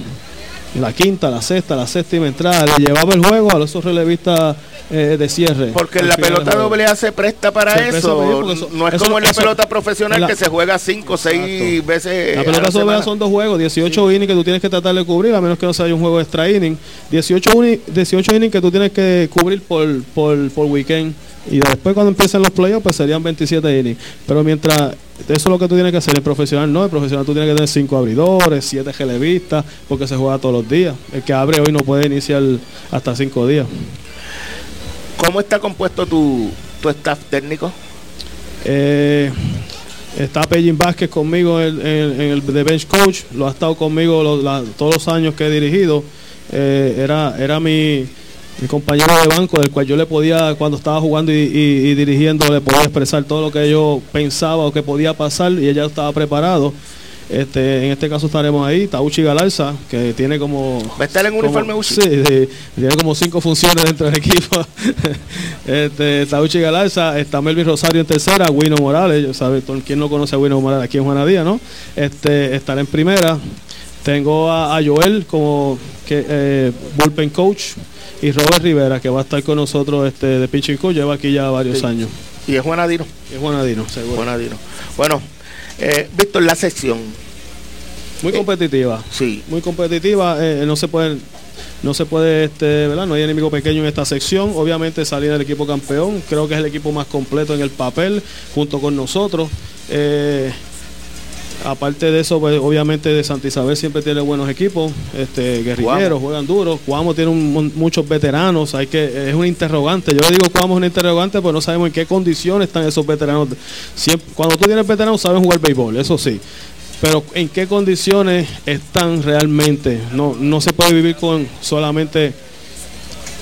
La quinta, la sexta, la séptima entrada, le llevaba el juego a esos relevistas eh, de cierre. Porque la pelota doble A se presta para eso. no es como en la pelota profesional que se juega cinco o seis veces. La pelota doble son dos juegos, 18 innings que tú tienes que tratar de cubrir, a menos que no sea un juego extra inning. 18, 18 innings que tú tienes que cubrir por, por, por weekend. Y después cuando empiezan los playoffs, pues serían 27 innings. Pero mientras eso es lo que tú tienes que hacer. El profesional no, el profesional tú tienes que tener cinco abridores, siete relevistas, porque se juega todos los días. El que abre hoy no puede iniciar hasta cinco días. ¿Cómo está compuesto tu, tu staff técnico? Eh, está Pellín Vázquez conmigo en, el de bench coach, lo ha estado conmigo todos los años que he dirigido. Eh, era, era mi, compañero de banco, del cual yo le podía, cuando estaba jugando y, dirigiendo, le podía expresar todo lo que yo pensaba o que podía pasar y ella estaba preparado. Este, en este caso estaremos ahí, Tauchi Galarza, que tiene como... ¿Va a estar en uniforme Sí, tiene como cinco funciones dentro del equipo. este, Tauchi Galarza, está Melvin Rosario en tercera, Wino Morales, ¿sabe? ¿quién no conoce a Wino Morales aquí en Juanadía, no? Este, estará en primera. Tengo a, Joel como que, eh, bullpen coach y Robert Rivera, que va a estar con nosotros este, de pitching coach, lleva aquí ya varios años. Y es Juanadino. Es Juanadino, seguro. Juanadino. Bueno, eh, Víctor, la sección. Muy eh, competitiva. Sí. Muy competitiva. Eh, no se puede, no se puede, este, ¿verdad? No hay enemigo pequeño en esta sección. Obviamente salir del equipo campeón. Creo que es el equipo más completo en el papel, junto con nosotros. Eh, Aparte de eso, pues, obviamente de Santa Isabel siempre tiene buenos equipos, este, guerrilleros, juegan duros. Cuamo tiene muchos veteranos, hay que es un interrogante. Yo le digo Cuamo es un interrogante, pues no sabemos en qué condiciones están esos veteranos. cuando tú tienes veteranos, saben jugar béisbol, eso sí. Pero en qué condiciones están realmente. No, no se puede vivir con solamente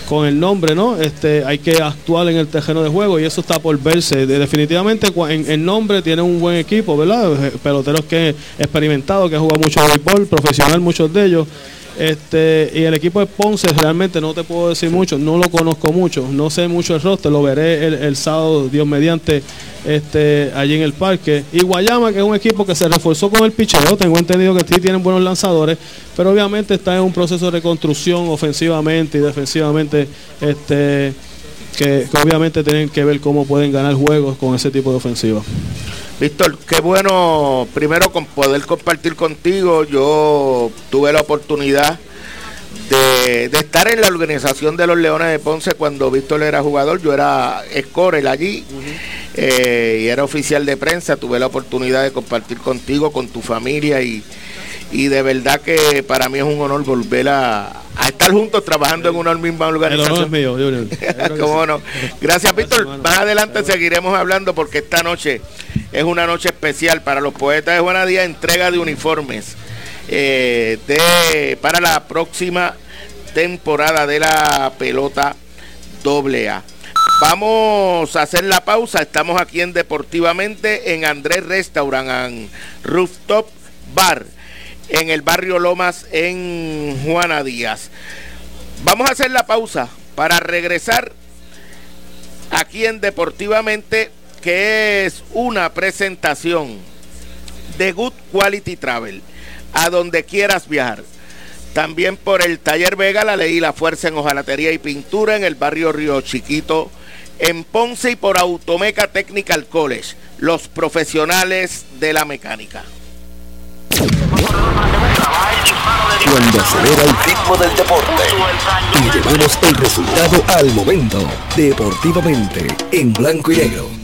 con el nombre, ¿no? Este, hay que actuar en el terreno de juego y eso está por verse. definitivamente en el nombre tiene un buen equipo, ¿verdad? Peloteros que experimentados, que juegan mucho béisbol, profesional muchos de ellos. Este, y el equipo de Ponce realmente no te puedo decir mucho, no lo conozco mucho, no sé mucho el roster, lo veré el, sábado, Dios mediante, este, allí en el parque. Y Guayama, que es un equipo que se reforzó con el picheo, tengo entendido que sí tienen buenos lanzadores, pero obviamente está en un proceso de reconstrucción ofensivamente y defensivamente, este, que, que obviamente tienen que ver cómo pueden ganar juegos con ese tipo de ofensiva. Víctor, qué bueno primero con poder compartir contigo. Yo tuve la oportunidad de, estar en la organización de los Leones de Ponce cuando Víctor era jugador. Yo era scorer allí. eh, y era oficial de prensa, tuve la oportunidad de compartir contigo, con tu familia y, y de verdad que para mí es un honor volver a, estar juntos trabajando en una misma organización. El honor es mío, ¿Cómo no? Gracias, Víctor. Más adelante seguiremos hablando porque esta noche es una noche especial para los poetas de Juanadía, entrega de uniformes eh, de, para la próxima temporada de la pelota doble A. Vamos a hacer la pausa. Estamos aquí en Deportivamente en Andrés Restaurant Rooftop Bar en el barrio Lomas en Juana Díaz. Vamos a hacer la pausa para regresar aquí en Deportivamente que es una presentación de Good Quality Travel a donde quieras viajar. También por el Taller Vega, la ley La Fuerza en Hojalatería y Pintura en el barrio Río Chiquito, en Ponce y por Automeca Technical College, los profesionales de la mecánica. Cuando acelera el ritmo del deporte y llevamos el resultado al momento, deportivamente, en blanco y negro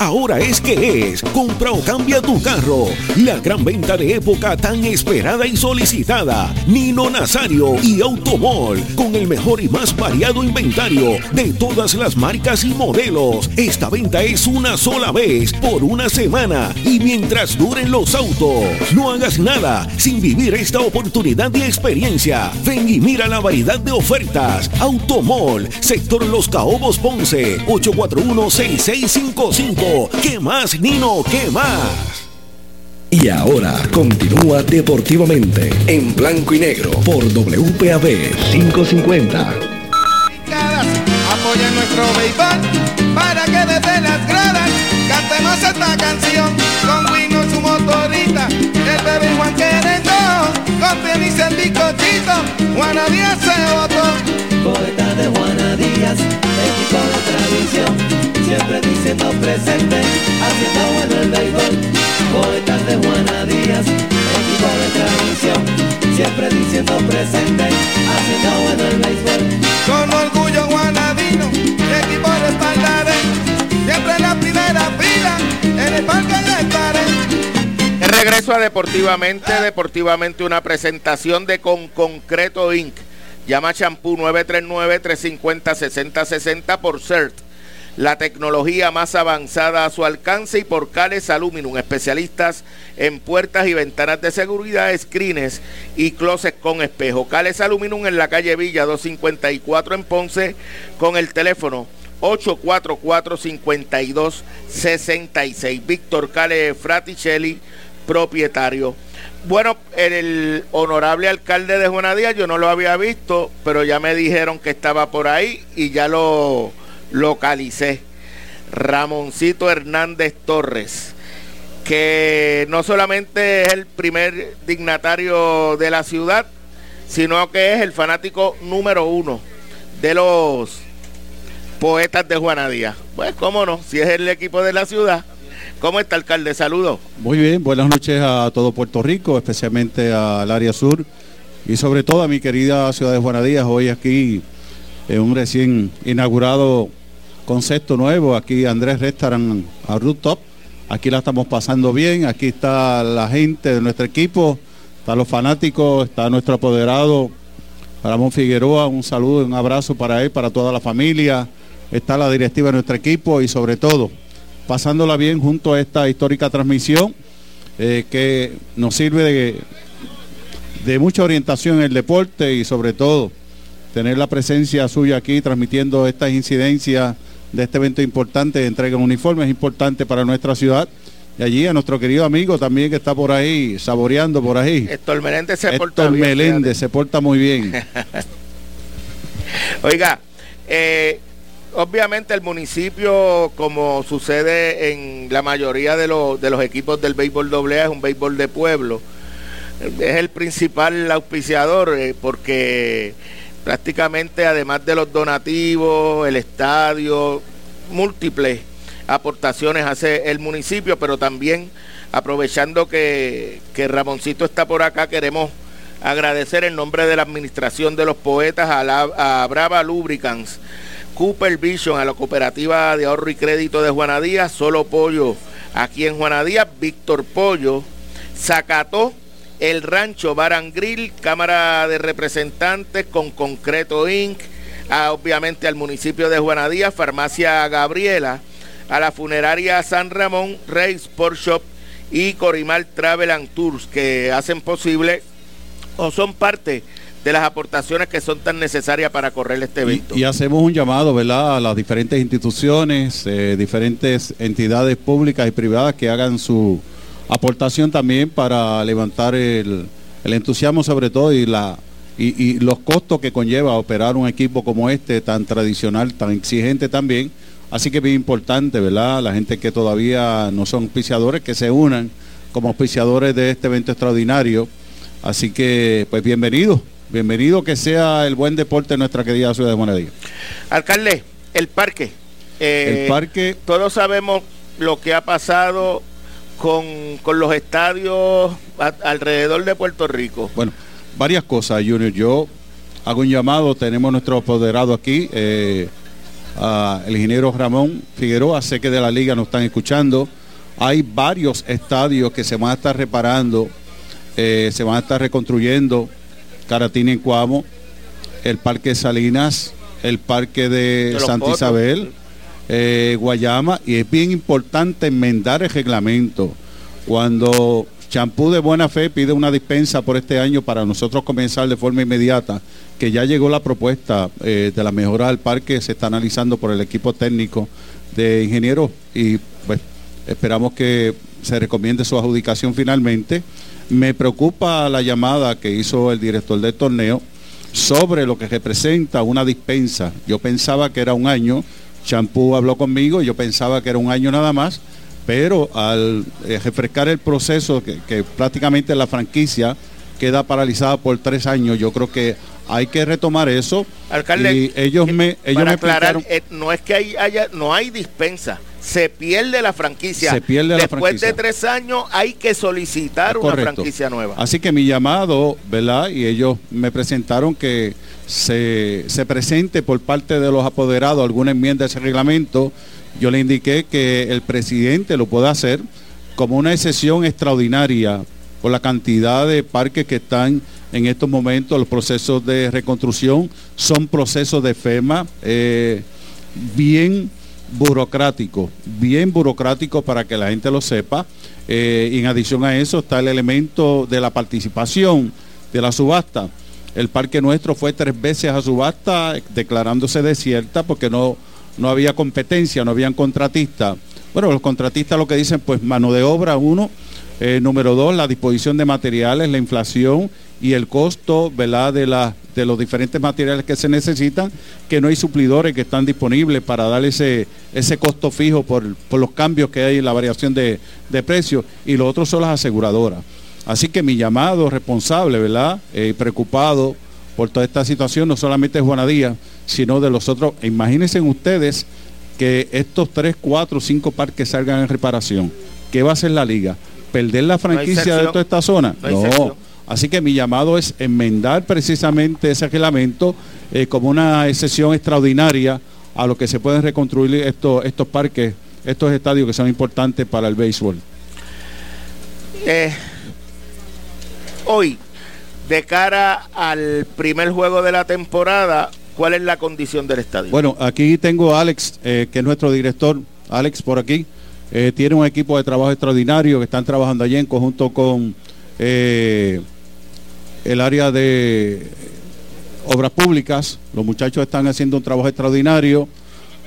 ahora es que es. Compra o cambia tu carro. La gran venta de época tan esperada y solicitada. Nino Nazario y Automol. Con el mejor y más variado inventario de todas las marcas y modelos. Esta venta es una sola vez por una semana y mientras duren los autos. No hagas nada sin vivir esta oportunidad y experiencia. Ven y mira la variedad de ofertas. Automol, sector Los Caobos Ponce, 841 6655 ¿Qué más, Nino? ¿Qué más? Y ahora continúa deportivamente en blanco y negro por WPAB 550. Apoya nuestro béisbol para que desde las gradas cantemos esta canción con Wino su motorita, el bebé Juan Querendo, con tenis el bicochito, Juana Díaz se votó. Poeta de Juana Díaz, equipo de tradición siempre diciendo presente, haciendo bueno el béisbol. Poetas de Juana Díaz, equipo de tradición, siempre diciendo presente, haciendo bueno el béisbol. Con orgullo guanadino, equipo de espaldares, siempre en la primera fila, en el parque de estaré. Regreso a Deportivamente, Deportivamente una presentación de Con Concreto Inc. Llama Champú 939-350-6060 por CERT la tecnología más avanzada a su alcance y por Cales Aluminum, especialistas en puertas y ventanas de seguridad, screens y closets con espejo. Cales Aluminum en la calle Villa 254 en Ponce con el teléfono 844-5266. Víctor Cale Fraticelli, propietario. Bueno, el honorable alcalde de Juanadía, yo no lo había visto, pero ya me dijeron que estaba por ahí y ya lo localicé. Ramoncito Hernández Torres, que no solamente es el primer dignatario de la ciudad, sino que es el fanático número uno de los poetas de Juanadía. Pues cómo no, si es el equipo de la ciudad. ¿Cómo está, alcalde? Saludos. Muy bien, buenas noches a todo Puerto Rico, especialmente al área sur y sobre todo a mi querida ciudad de Juanadías, hoy aquí en un recién inaugurado concepto nuevo, aquí Andrés Restaurant a Rooftop, aquí la estamos pasando bien, aquí está la gente de nuestro equipo, están los fanáticos, está nuestro apoderado Ramón Figueroa, un saludo, un abrazo para él, para toda la familia, está la directiva de nuestro equipo y sobre todo pasándola bien junto a esta histórica transmisión eh, que nos sirve de, de mucha orientación en el deporte y sobre todo tener la presencia suya aquí transmitiendo estas incidencias de este evento importante de entrega de uniformes, importante para nuestra ciudad. Y allí a nuestro querido amigo también que está por ahí, saboreando por ahí. Héctor Meléndez se porta bien. Meléndez se porta muy bien. Oiga, eh, obviamente el municipio, como sucede en la mayoría de, los, de los equipos del béisbol AA, es un béisbol de pueblo. Es el principal auspiciador eh, porque prácticamente además de los donativos, el estadio, múltiples aportaciones hace el municipio, pero también aprovechando que, que Ramoncito está por acá, queremos agradecer en nombre de la administración de los poetas a, la, a Brava Lubricants Cooper Vision, a la cooperativa de ahorro y crédito de Juanadía, Solo Pollo aquí en Juanadía, Víctor Pollo, Zacató, El Rancho Barangril, Cámara de Representantes con Concreto Inc., obviamente al municipio de Juanadía, Farmacia Gabriela, a la funeraria San Ramón, Rey Sport Shop y Corimal Travel and Tours, que hacen posible o son parte de las aportaciones que son tan necesarias para correr este evento. Y, hacemos un llamado, ¿verdad?, a las diferentes instituciones, eh, diferentes entidades públicas y privadas que hagan su aportación también para levantar el, entusiasmo sobre todo y la y, los costos que conlleva operar un equipo como este, tan tradicional, tan exigente también. Así que es bien importante, ¿verdad? La gente que todavía no son auspiciadores, que se unan como auspiciadores de este evento extraordinario. Así que, pues bienvenidos bienvenido que sea el buen deporte de nuestra querida ciudad de Monedilla. Alcalde, el parque. Eh, el parque. Todos sabemos lo que ha pasado con, los estadios alrededor de Puerto Rico. Bueno, varias cosas, Junior. Yo hago un llamado, tenemos nuestro apoderado aquí, eh, el ingeniero Ramón Figueroa, sé que de la liga nos están escuchando. Hay varios estadios que se van a estar reparando, eh, se van a estar reconstruyendo Caratina en Cuamo, el Parque Salinas, el Parque de, Santa Isabel, eh, Guayama, y es bien importante enmendar el reglamento. Cuando Champú de Buena Fe pide una dispensa por este año para nosotros comenzar de forma inmediata, que ya llegó la propuesta eh, de la mejora del parque, se está analizando por el equipo técnico de ingenieros y pues esperamos que se recomiende su adjudicación finalmente. Me preocupa la llamada que hizo el director del torneo sobre lo que representa una dispensa. Yo pensaba que era un año, Champú habló conmigo, yo pensaba que era un año nada más, pero al eh, refrescar el proceso, que, prácticamente la franquicia queda paralizada por tres años, yo creo que hay que retomar eso. Alcalde, y ellos me, ellos me aclarar, eh, no es que haya, no hay dispensa se pierde la franquicia. Se pierde Después de tres años hay que solicitar una franquicia nueva. Así que mi llamado, ¿verdad? Y ellos me presentaron que se, se presente por parte de los apoderados alguna enmienda a ese reglamento. Yo le indiqué que el presidente lo puede hacer como una excepción extraordinaria por la cantidad de parques que están en estos momentos, los procesos de reconstrucción son procesos de FEMA eh, bien burocrático, bien burocrático para que la gente lo sepa. Eh, en adición a eso está el elemento de la participación de la subasta. El parque nuestro fue tres veces a subasta declarándose desierta porque no, no había competencia, no habían contratistas. Bueno, los contratistas lo que dicen, pues mano de obra uno, Eh, número dos, la disposición de materiales, la inflación y el costo ¿verdad? De, los diferentes materiales que se necesitan, que no hay suplidores que están disponibles para dar ese, ese costo fijo por, los cambios que hay en la variación de, de precios. Y lo otro son las aseguradoras. Así que mi llamado responsable, ¿verdad? Eh, preocupado por toda esta situación, no solamente de Juana Díaz, sino de los otros. Imagínense ustedes que estos tres, cuatro, cinco parques salgan en reparación. ¿Qué va a hacer la liga? Perder la franquicia de toda esta zona. No. Así que mi llamado es enmendar precisamente ese reglamento eh, como una excepción extraordinaria a lo que se pueden reconstruir estos, estos parques, estos estadios que son importantes para el béisbol. Eh, hoy, de cara al primer juego de la temporada, ¿cuál es la condición del estadio? Bueno, aquí tengo a Alex, eh, que es nuestro director. Alex, por aquí. Eh, tiene un equipo de trabajo extraordinario que están trabajando allí en conjunto con eh, el área de obras públicas. Los muchachos están haciendo un trabajo extraordinario.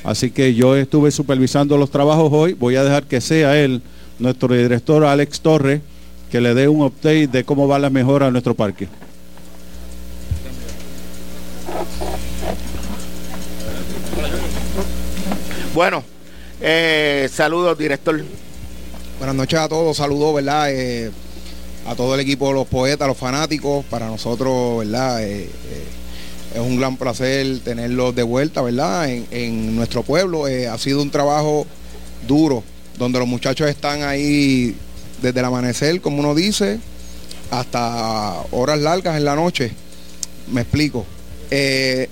Así que yo estuve supervisando los trabajos hoy. Voy a dejar que sea él, nuestro director Alex Torres, que le dé un update de cómo va la mejora a nuestro parque. Bueno, eh, saludos, director. Buenas noches a todos, saludos, ¿verdad? Eh, a todo el equipo, los poetas, los fanáticos, para nosotros, ¿verdad? Eh, es un gran placer tenerlos de vuelta, ¿verdad? En, nuestro pueblo. ha sido un trabajo duro, donde los muchachos están ahí desde el amanecer, como uno dice, hasta horas largas en la noche. Me explico.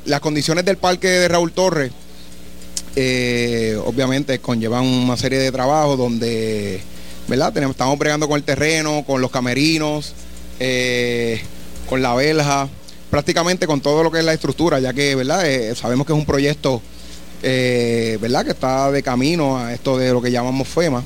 las condiciones del parque de Raúl Torres eh, obviamente conllevan una serie de trabajos donde, ¿verdad? Tenemos, estamos bregando con el terreno, con los camerinos, eh, con la verja, prácticamente con todo lo que es la estructura, ya que, ¿verdad? Eh, sabemos que es un proyecto, ¿verdad? Que está de camino a esto de lo que llamamos FEMA.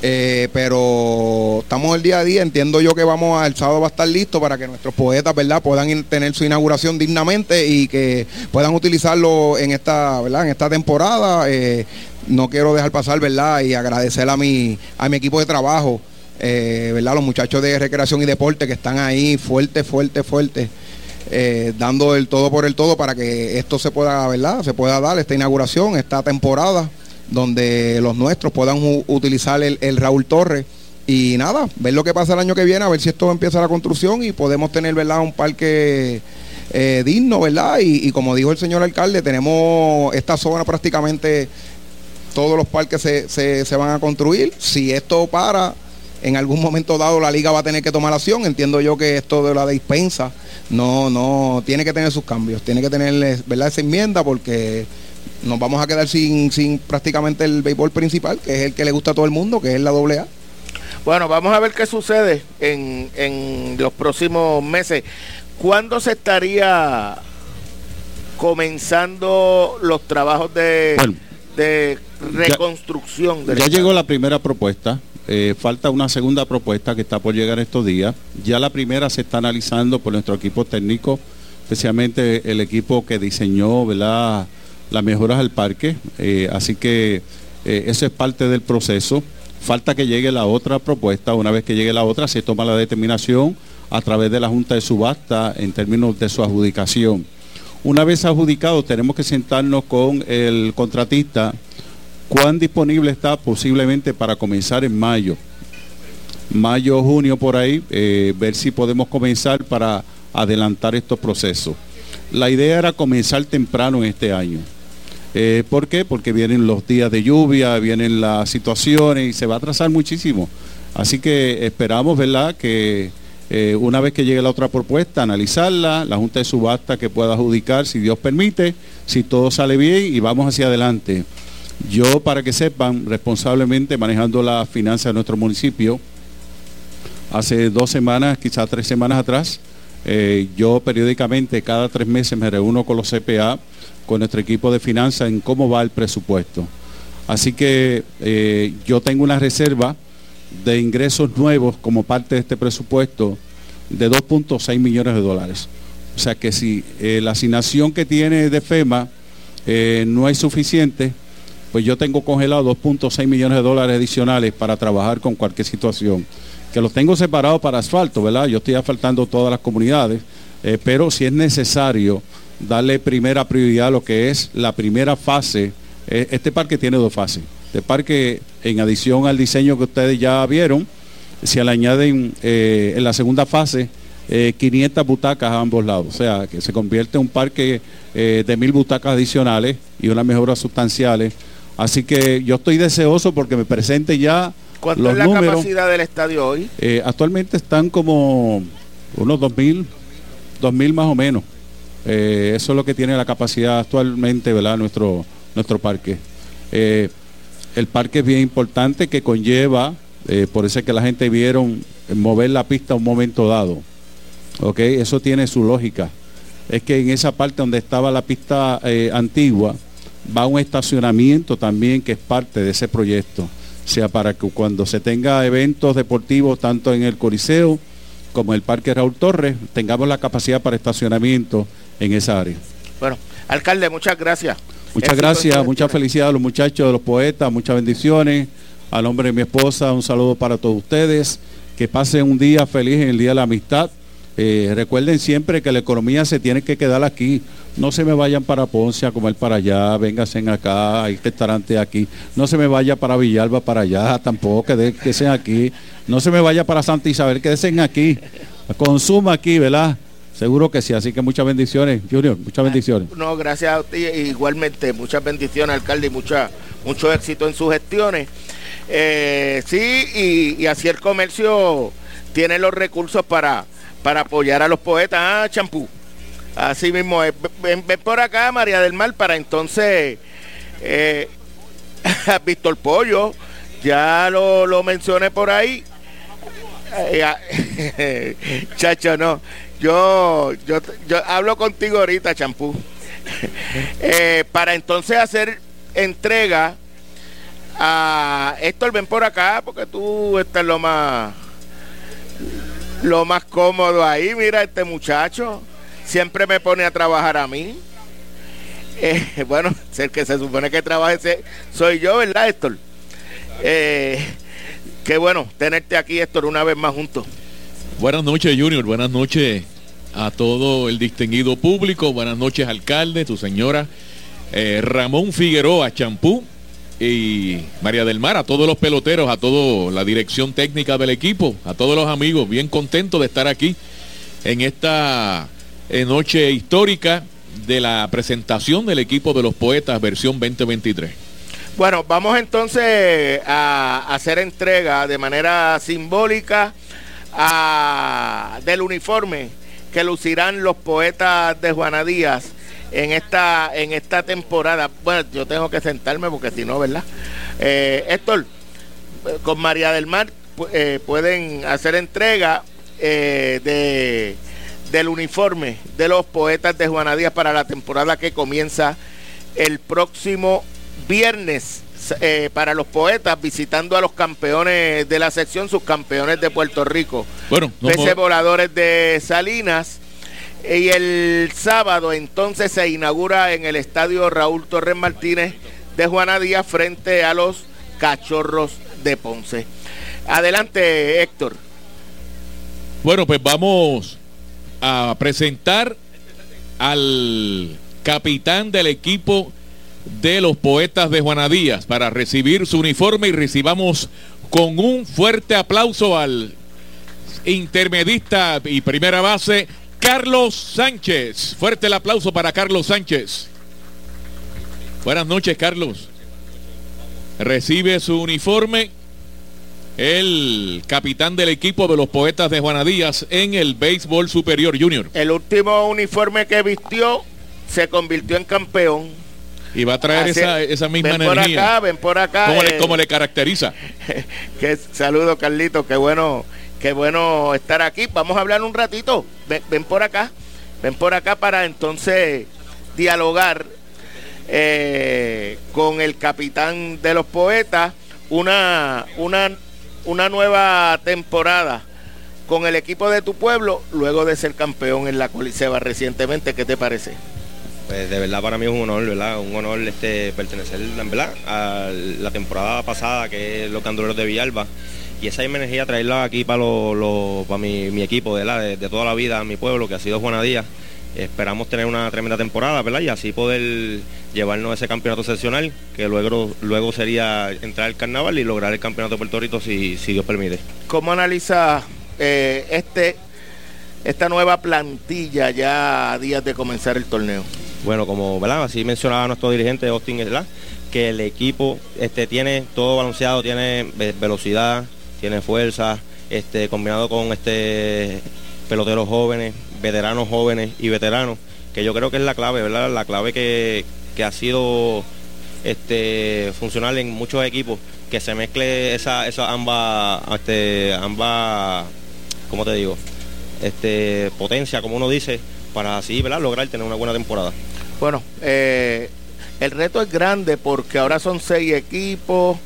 Eh, pero estamos el día a día, entiendo yo que vamos al sábado va a estar listo para que nuestros poetas, ¿verdad?, puedan tener su inauguración dignamente y que puedan utilizarlo en esta, ¿verdad?, en esta temporada. Eh, no quiero dejar pasar, ¿verdad?, y agradecer a mi, a mi equipo de trabajo, eh, ¿verdad?, los muchachos de recreación y deporte que están ahí fuerte, fuerte, fuerte. dando el todo por el todo para que esto se pueda, ¿verdad? Se pueda dar esta inauguración, esta temporada donde los nuestros puedan utilizar el, Raúl Torres. Y nada, ver lo que pasa el año que viene, a ver si esto empieza la construcción y podemos tener, ¿verdad?, un parque eh, digno, ¿verdad? Y, como dijo el señor alcalde, tenemos esta zona prácticamente, todos los parques se, se, se van a construir. Si esto para, en algún momento dado la liga va a tener que tomar acción. Entiendo yo que esto de la dispensa no, no, tiene que tener sus cambios, tiene que tener, ¿verdad?, esa enmienda porque nos vamos a quedar sin, sin prácticamente el béisbol principal, que es el que le gusta a todo el mundo, que es la doble A. Bueno, vamos a ver qué sucede en, en los próximos meses. ¿Cuándo se estaría comenzando los trabajos de, de reconstrucción? Ya, llegó la primera propuesta, eh, falta una segunda propuesta que está por llegar estos días. Ya la primera se está analizando por nuestro equipo técnico, especialmente el equipo que diseñó, ¿verdad? Las mejoras al parque, eh, así que eh, eso es parte del proceso. Falta que llegue la otra propuesta, una vez que llegue la otra se toma la determinación a través de la Junta de Subasta en términos de su adjudicación. Una vez adjudicado tenemos que sentarnos con el contratista cuán disponible está posiblemente para comenzar en mayo. Mayo, junio por ahí, eh, ver si podemos comenzar para adelantar estos procesos. La idea era comenzar temprano en este año. Eh, ¿Por qué? Porque vienen los días de lluvia, vienen las situaciones y se va a atrasar muchísimo. Así que esperamos, ¿verdad?, que eh, una vez que llegue la otra propuesta, analizarla, la Junta de Subasta que pueda adjudicar, si Dios permite, si todo sale bien y vamos hacia adelante. Yo, para que sepan, responsablemente manejando la finanza de nuestro municipio, hace dos semanas, quizás tres semanas atrás, eh, yo periódicamente, cada tres meses, me reúno con los CPA con nuestro equipo de finanzas en cómo va el presupuesto. Así que eh, yo tengo una reserva de ingresos nuevos como parte de este presupuesto de 2.6 millones de dólares. O sea que si eh, la asignación que tiene de FEMA eh, no es suficiente, pues yo tengo congelado 2.6 millones de dólares adicionales para trabajar con cualquier situación. que los tengo separados para asfalto, ¿verdad? Yo estoy asfaltando todas las comunidades, pero si es necesario darle primera prioridad a lo que es la primera fase. Eh, este parque tiene dos fases. Este parque, en adición al diseño que ustedes ya vieron, se le añaden eh, en la segunda fase 500 butacas a ambos lados. O sea, que se convierte en un parque de mil butacas adicionales y unas mejoras sustanciales. Así que yo estoy deseoso porque me presente ya ¿Cuánto es la capacidad del estadio hoy? Eh, actualmente están como unos 2.000, 2.000 más o menos. Eh, eso es lo que tiene la capacidad actualmente, ¿verdad? Nuestro, nuestro parque. Eh, el parque es bien importante que conlleva, por eso es que la gente vieron mover la pista a un momento dado. ¿Ok? Eso tiene su lógica. Es que en esa parte donde estaba la pista antigua, va un estacionamiento también que es parte de ese proyecto sea para que cuando se tenga eventos deportivos tanto en el Coliseo como en el Parque Raúl Torres, tengamos la capacidad para estacionamiento en esa área. Bueno, alcalde, muchas gracias. Muchas gracias, muchas felicidades a los muchachos de los poetas, muchas bendiciones. Al nombre de mi esposa, un saludo para todos ustedes. Que pasen un día feliz en el Día de la Amistad. Eh, recuerden siempre que la economía se tiene que quedar aquí. No se me vayan para Ponce a comer para allá, vénganse acá, hay restaurantes aquí. No se me vaya para Villalba para allá, tampoco, que queden aquí. No se me vaya para Santa Isabel, quédense aquí. Consuma aquí, ¿verdad? Seguro que sí, así que muchas bendiciones, Junior, muchas bendiciones. No, gracias a usted, igualmente, muchas bendiciones, alcalde, y mucha, mucho éxito en sus gestiones. Eh, sí, y así el comercio tiene los recursos para para apoyar a los poetas. Ah, champú. Así mismo Ven, por acá, María del Mar, para entonces. Eh, Víctor Pollo, ya lo, lo mencioné por ahí. Eh, ah, chacho, no. Yo, yo, yo hablo contigo ahorita, champú. Eh, para entonces hacer entrega a Héctor, ven por acá, porque tú estás lo más lo más cómodo ahí. Mira, este muchacho siempre me pone a trabajar a mí. Eh, bueno, el que se supone que trabaje soy yo, ¿verdad, Héctor? Eh, qué bueno tenerte aquí, Héctor, una vez más juntos. Buenas noches, Junior. Buenas noches a todo el distinguido público. Buenas noches, alcalde, tu señora eh, Ramón Figueroa Champú y María del Mar, a todos los peloteros, a toda la dirección técnica del equipo, a todos los amigos, bien contentos de estar aquí en esta eh, noche histórica de la presentación del equipo de los poetas versión 2023. Bueno, vamos entonces a hacer entrega de manera simbólica del uniforme que lucirán los poetas de Juana Díaz en esta, en esta temporada. Bueno, yo tengo que sentarme porque si no, ¿verdad? Eh, Héctor, con María del Mar eh, pueden hacer entrega eh, de, del uniforme de los poetas de Juana Díaz para la temporada que comienza el próximo viernes. Eh, para los poetas visitando a los campeones de la sección, sus campeones de Puerto Rico. Bueno, no voladores de Salinas y el sábado entonces se inaugura en el estadio Raúl Torres Martínez de Juana Díaz frente a los Cachorros de Ponce. Adelante, Héctor. Bueno, pues vamos a presentar al capitán del equipo de los poetas de Juana Díaz para recibir su uniforme y recibamos con un fuerte aplauso al intermedista y primera base Carlos Sánchez. Fuerte el aplauso para Carlos Sánchez. Buenas noches, Carlos. Recibe su uniforme el capitán del equipo de los poetas de Juana Díaz en el béisbol superior junior. El último uniforme que vistió se convirtió en campeón. Y va a traer esa, esa, misma ven energía. Por acá, ven por acá. ¿Cómo, le, eh, caracteriza? que saludo, Carlito, qué bueno Qué bueno estar aquí. Vamos a hablar un ratito. Ven, por acá. Ven por acá para entonces dialogar eh, con el capitán de los poetas. Una, una, una nueva temporada con el equipo de tu pueblo luego de ser campeón en la Coliseba recientemente. ¿Qué te parece? Pues de verdad para mí es un honor, ¿verdad? Un honor este, pertenecer, ¿verdad? A la temporada pasada que es los canduleros de Villalba y esa energía traerla aquí para, lo, para mi, equipo de, de, toda la vida, mi pueblo, que ha sido Juana Díaz. Esperamos tener una tremenda temporada, ¿verdad? Y así poder llevarnos ese campeonato seccional, que luego, luego sería entrar al carnaval y lograr el campeonato de Puerto Rico si, si Dios permite. ¿Cómo analiza eh, este, esta nueva plantilla ya a días de comenzar el torneo? Bueno, como así mencionaba nuestro dirigente Austin, ¿verdad? que el equipo este, tiene todo balanceado, tiene velocidad, tiene fuerza, este, combinado con este peloteros jóvenes, veteranos jóvenes y veteranos, que yo creo que es la clave, ¿verdad? La clave que, ha sido funcional en muchos equipos, que se mezcle esa, esa ambas, este, ambas, ¿cómo te digo? Este, potencia, como uno dice, para así. Lograr tener una buena temporada. Bueno, eh, el reto es grande porque ahora son seis equipos,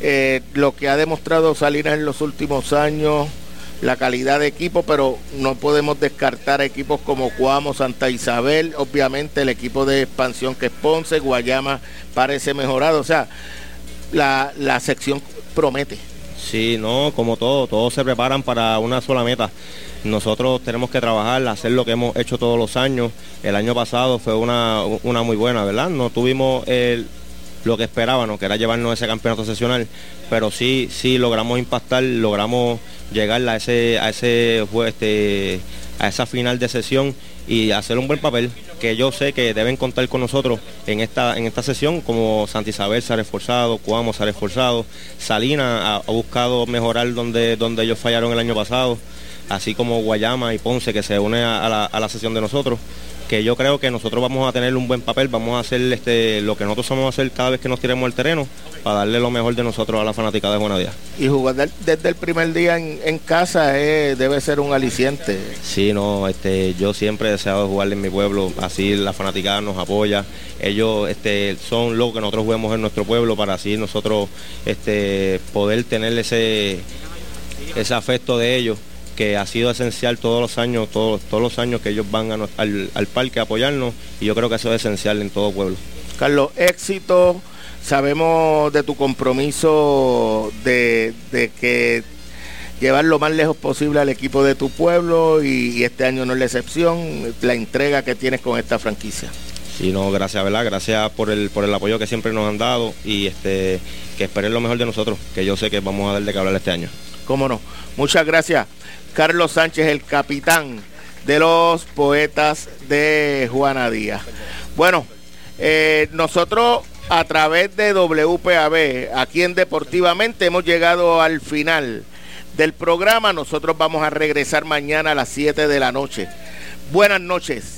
eh, lo que ha demostrado Salinas en los últimos años, la calidad de equipo, pero no podemos descartar equipos como Cuamo, Santa Isabel, obviamente el equipo de expansión que es Ponce, Guayama parece mejorado, o sea, la, la sección promete. Sí, no, como todo, todos se preparan para una sola meta. Nosotros tenemos que trabajar, hacer lo que hemos hecho todos los años. El año pasado fue una, una muy buena, ¿verdad? No tuvimos lo que esperábamos, que era llevarnos ese campeonato sesional, pero sí, sí logramos impactar, logramos llegar a ese, a ese este, a esa final de sesión y hacer un buen papel que yo sé que deben contar con nosotros en esta, en esta sesión, como Santa Isabel se ha reforzado, Cuamo se ha reforzado, Salina ha, buscado mejorar donde, donde ellos fallaron el año pasado, así como Guayama y Ponce que se une a la, a la sesión de nosotros que yo creo que nosotros vamos a tener un buen papel, vamos a hacer este, lo que nosotros vamos a hacer cada vez que nos tiremos al terreno para darle lo mejor de nosotros a la fanática de Buenadía. Y jugar desde el primer día en, casa debe ser un aliciente. Sí, no, este, yo siempre he deseado jugar en mi pueblo, así la fanática nos apoya, ellos este, son lo que nosotros jugamos en nuestro pueblo para así nosotros este, poder tener ese, ese afecto de ellos que ha sido esencial todos los años, todos, todos los años que ellos van al, parque a apoyarnos y yo creo que eso es esencial en todo pueblo. Carlos, éxito, sabemos de tu compromiso de, que llevar lo más lejos posible al equipo de tu pueblo y, este año no es la excepción, la entrega que tienes con esta franquicia. Sí, no, gracias, ¿verdad? Gracias por el, por el apoyo que siempre nos han dado y este que esperen lo mejor de nosotros, que yo sé que vamos a dar de que hablar este año. Cómo no. Muchas gracias. Carlos Sánchez, el capitán de los poetas de Juana Díaz. Bueno, eh, nosotros a través de WPAB, aquí en Deportivamente, hemos llegado al final del programa. Nosotros vamos a regresar mañana a las 7 de la noche. Buenas noches.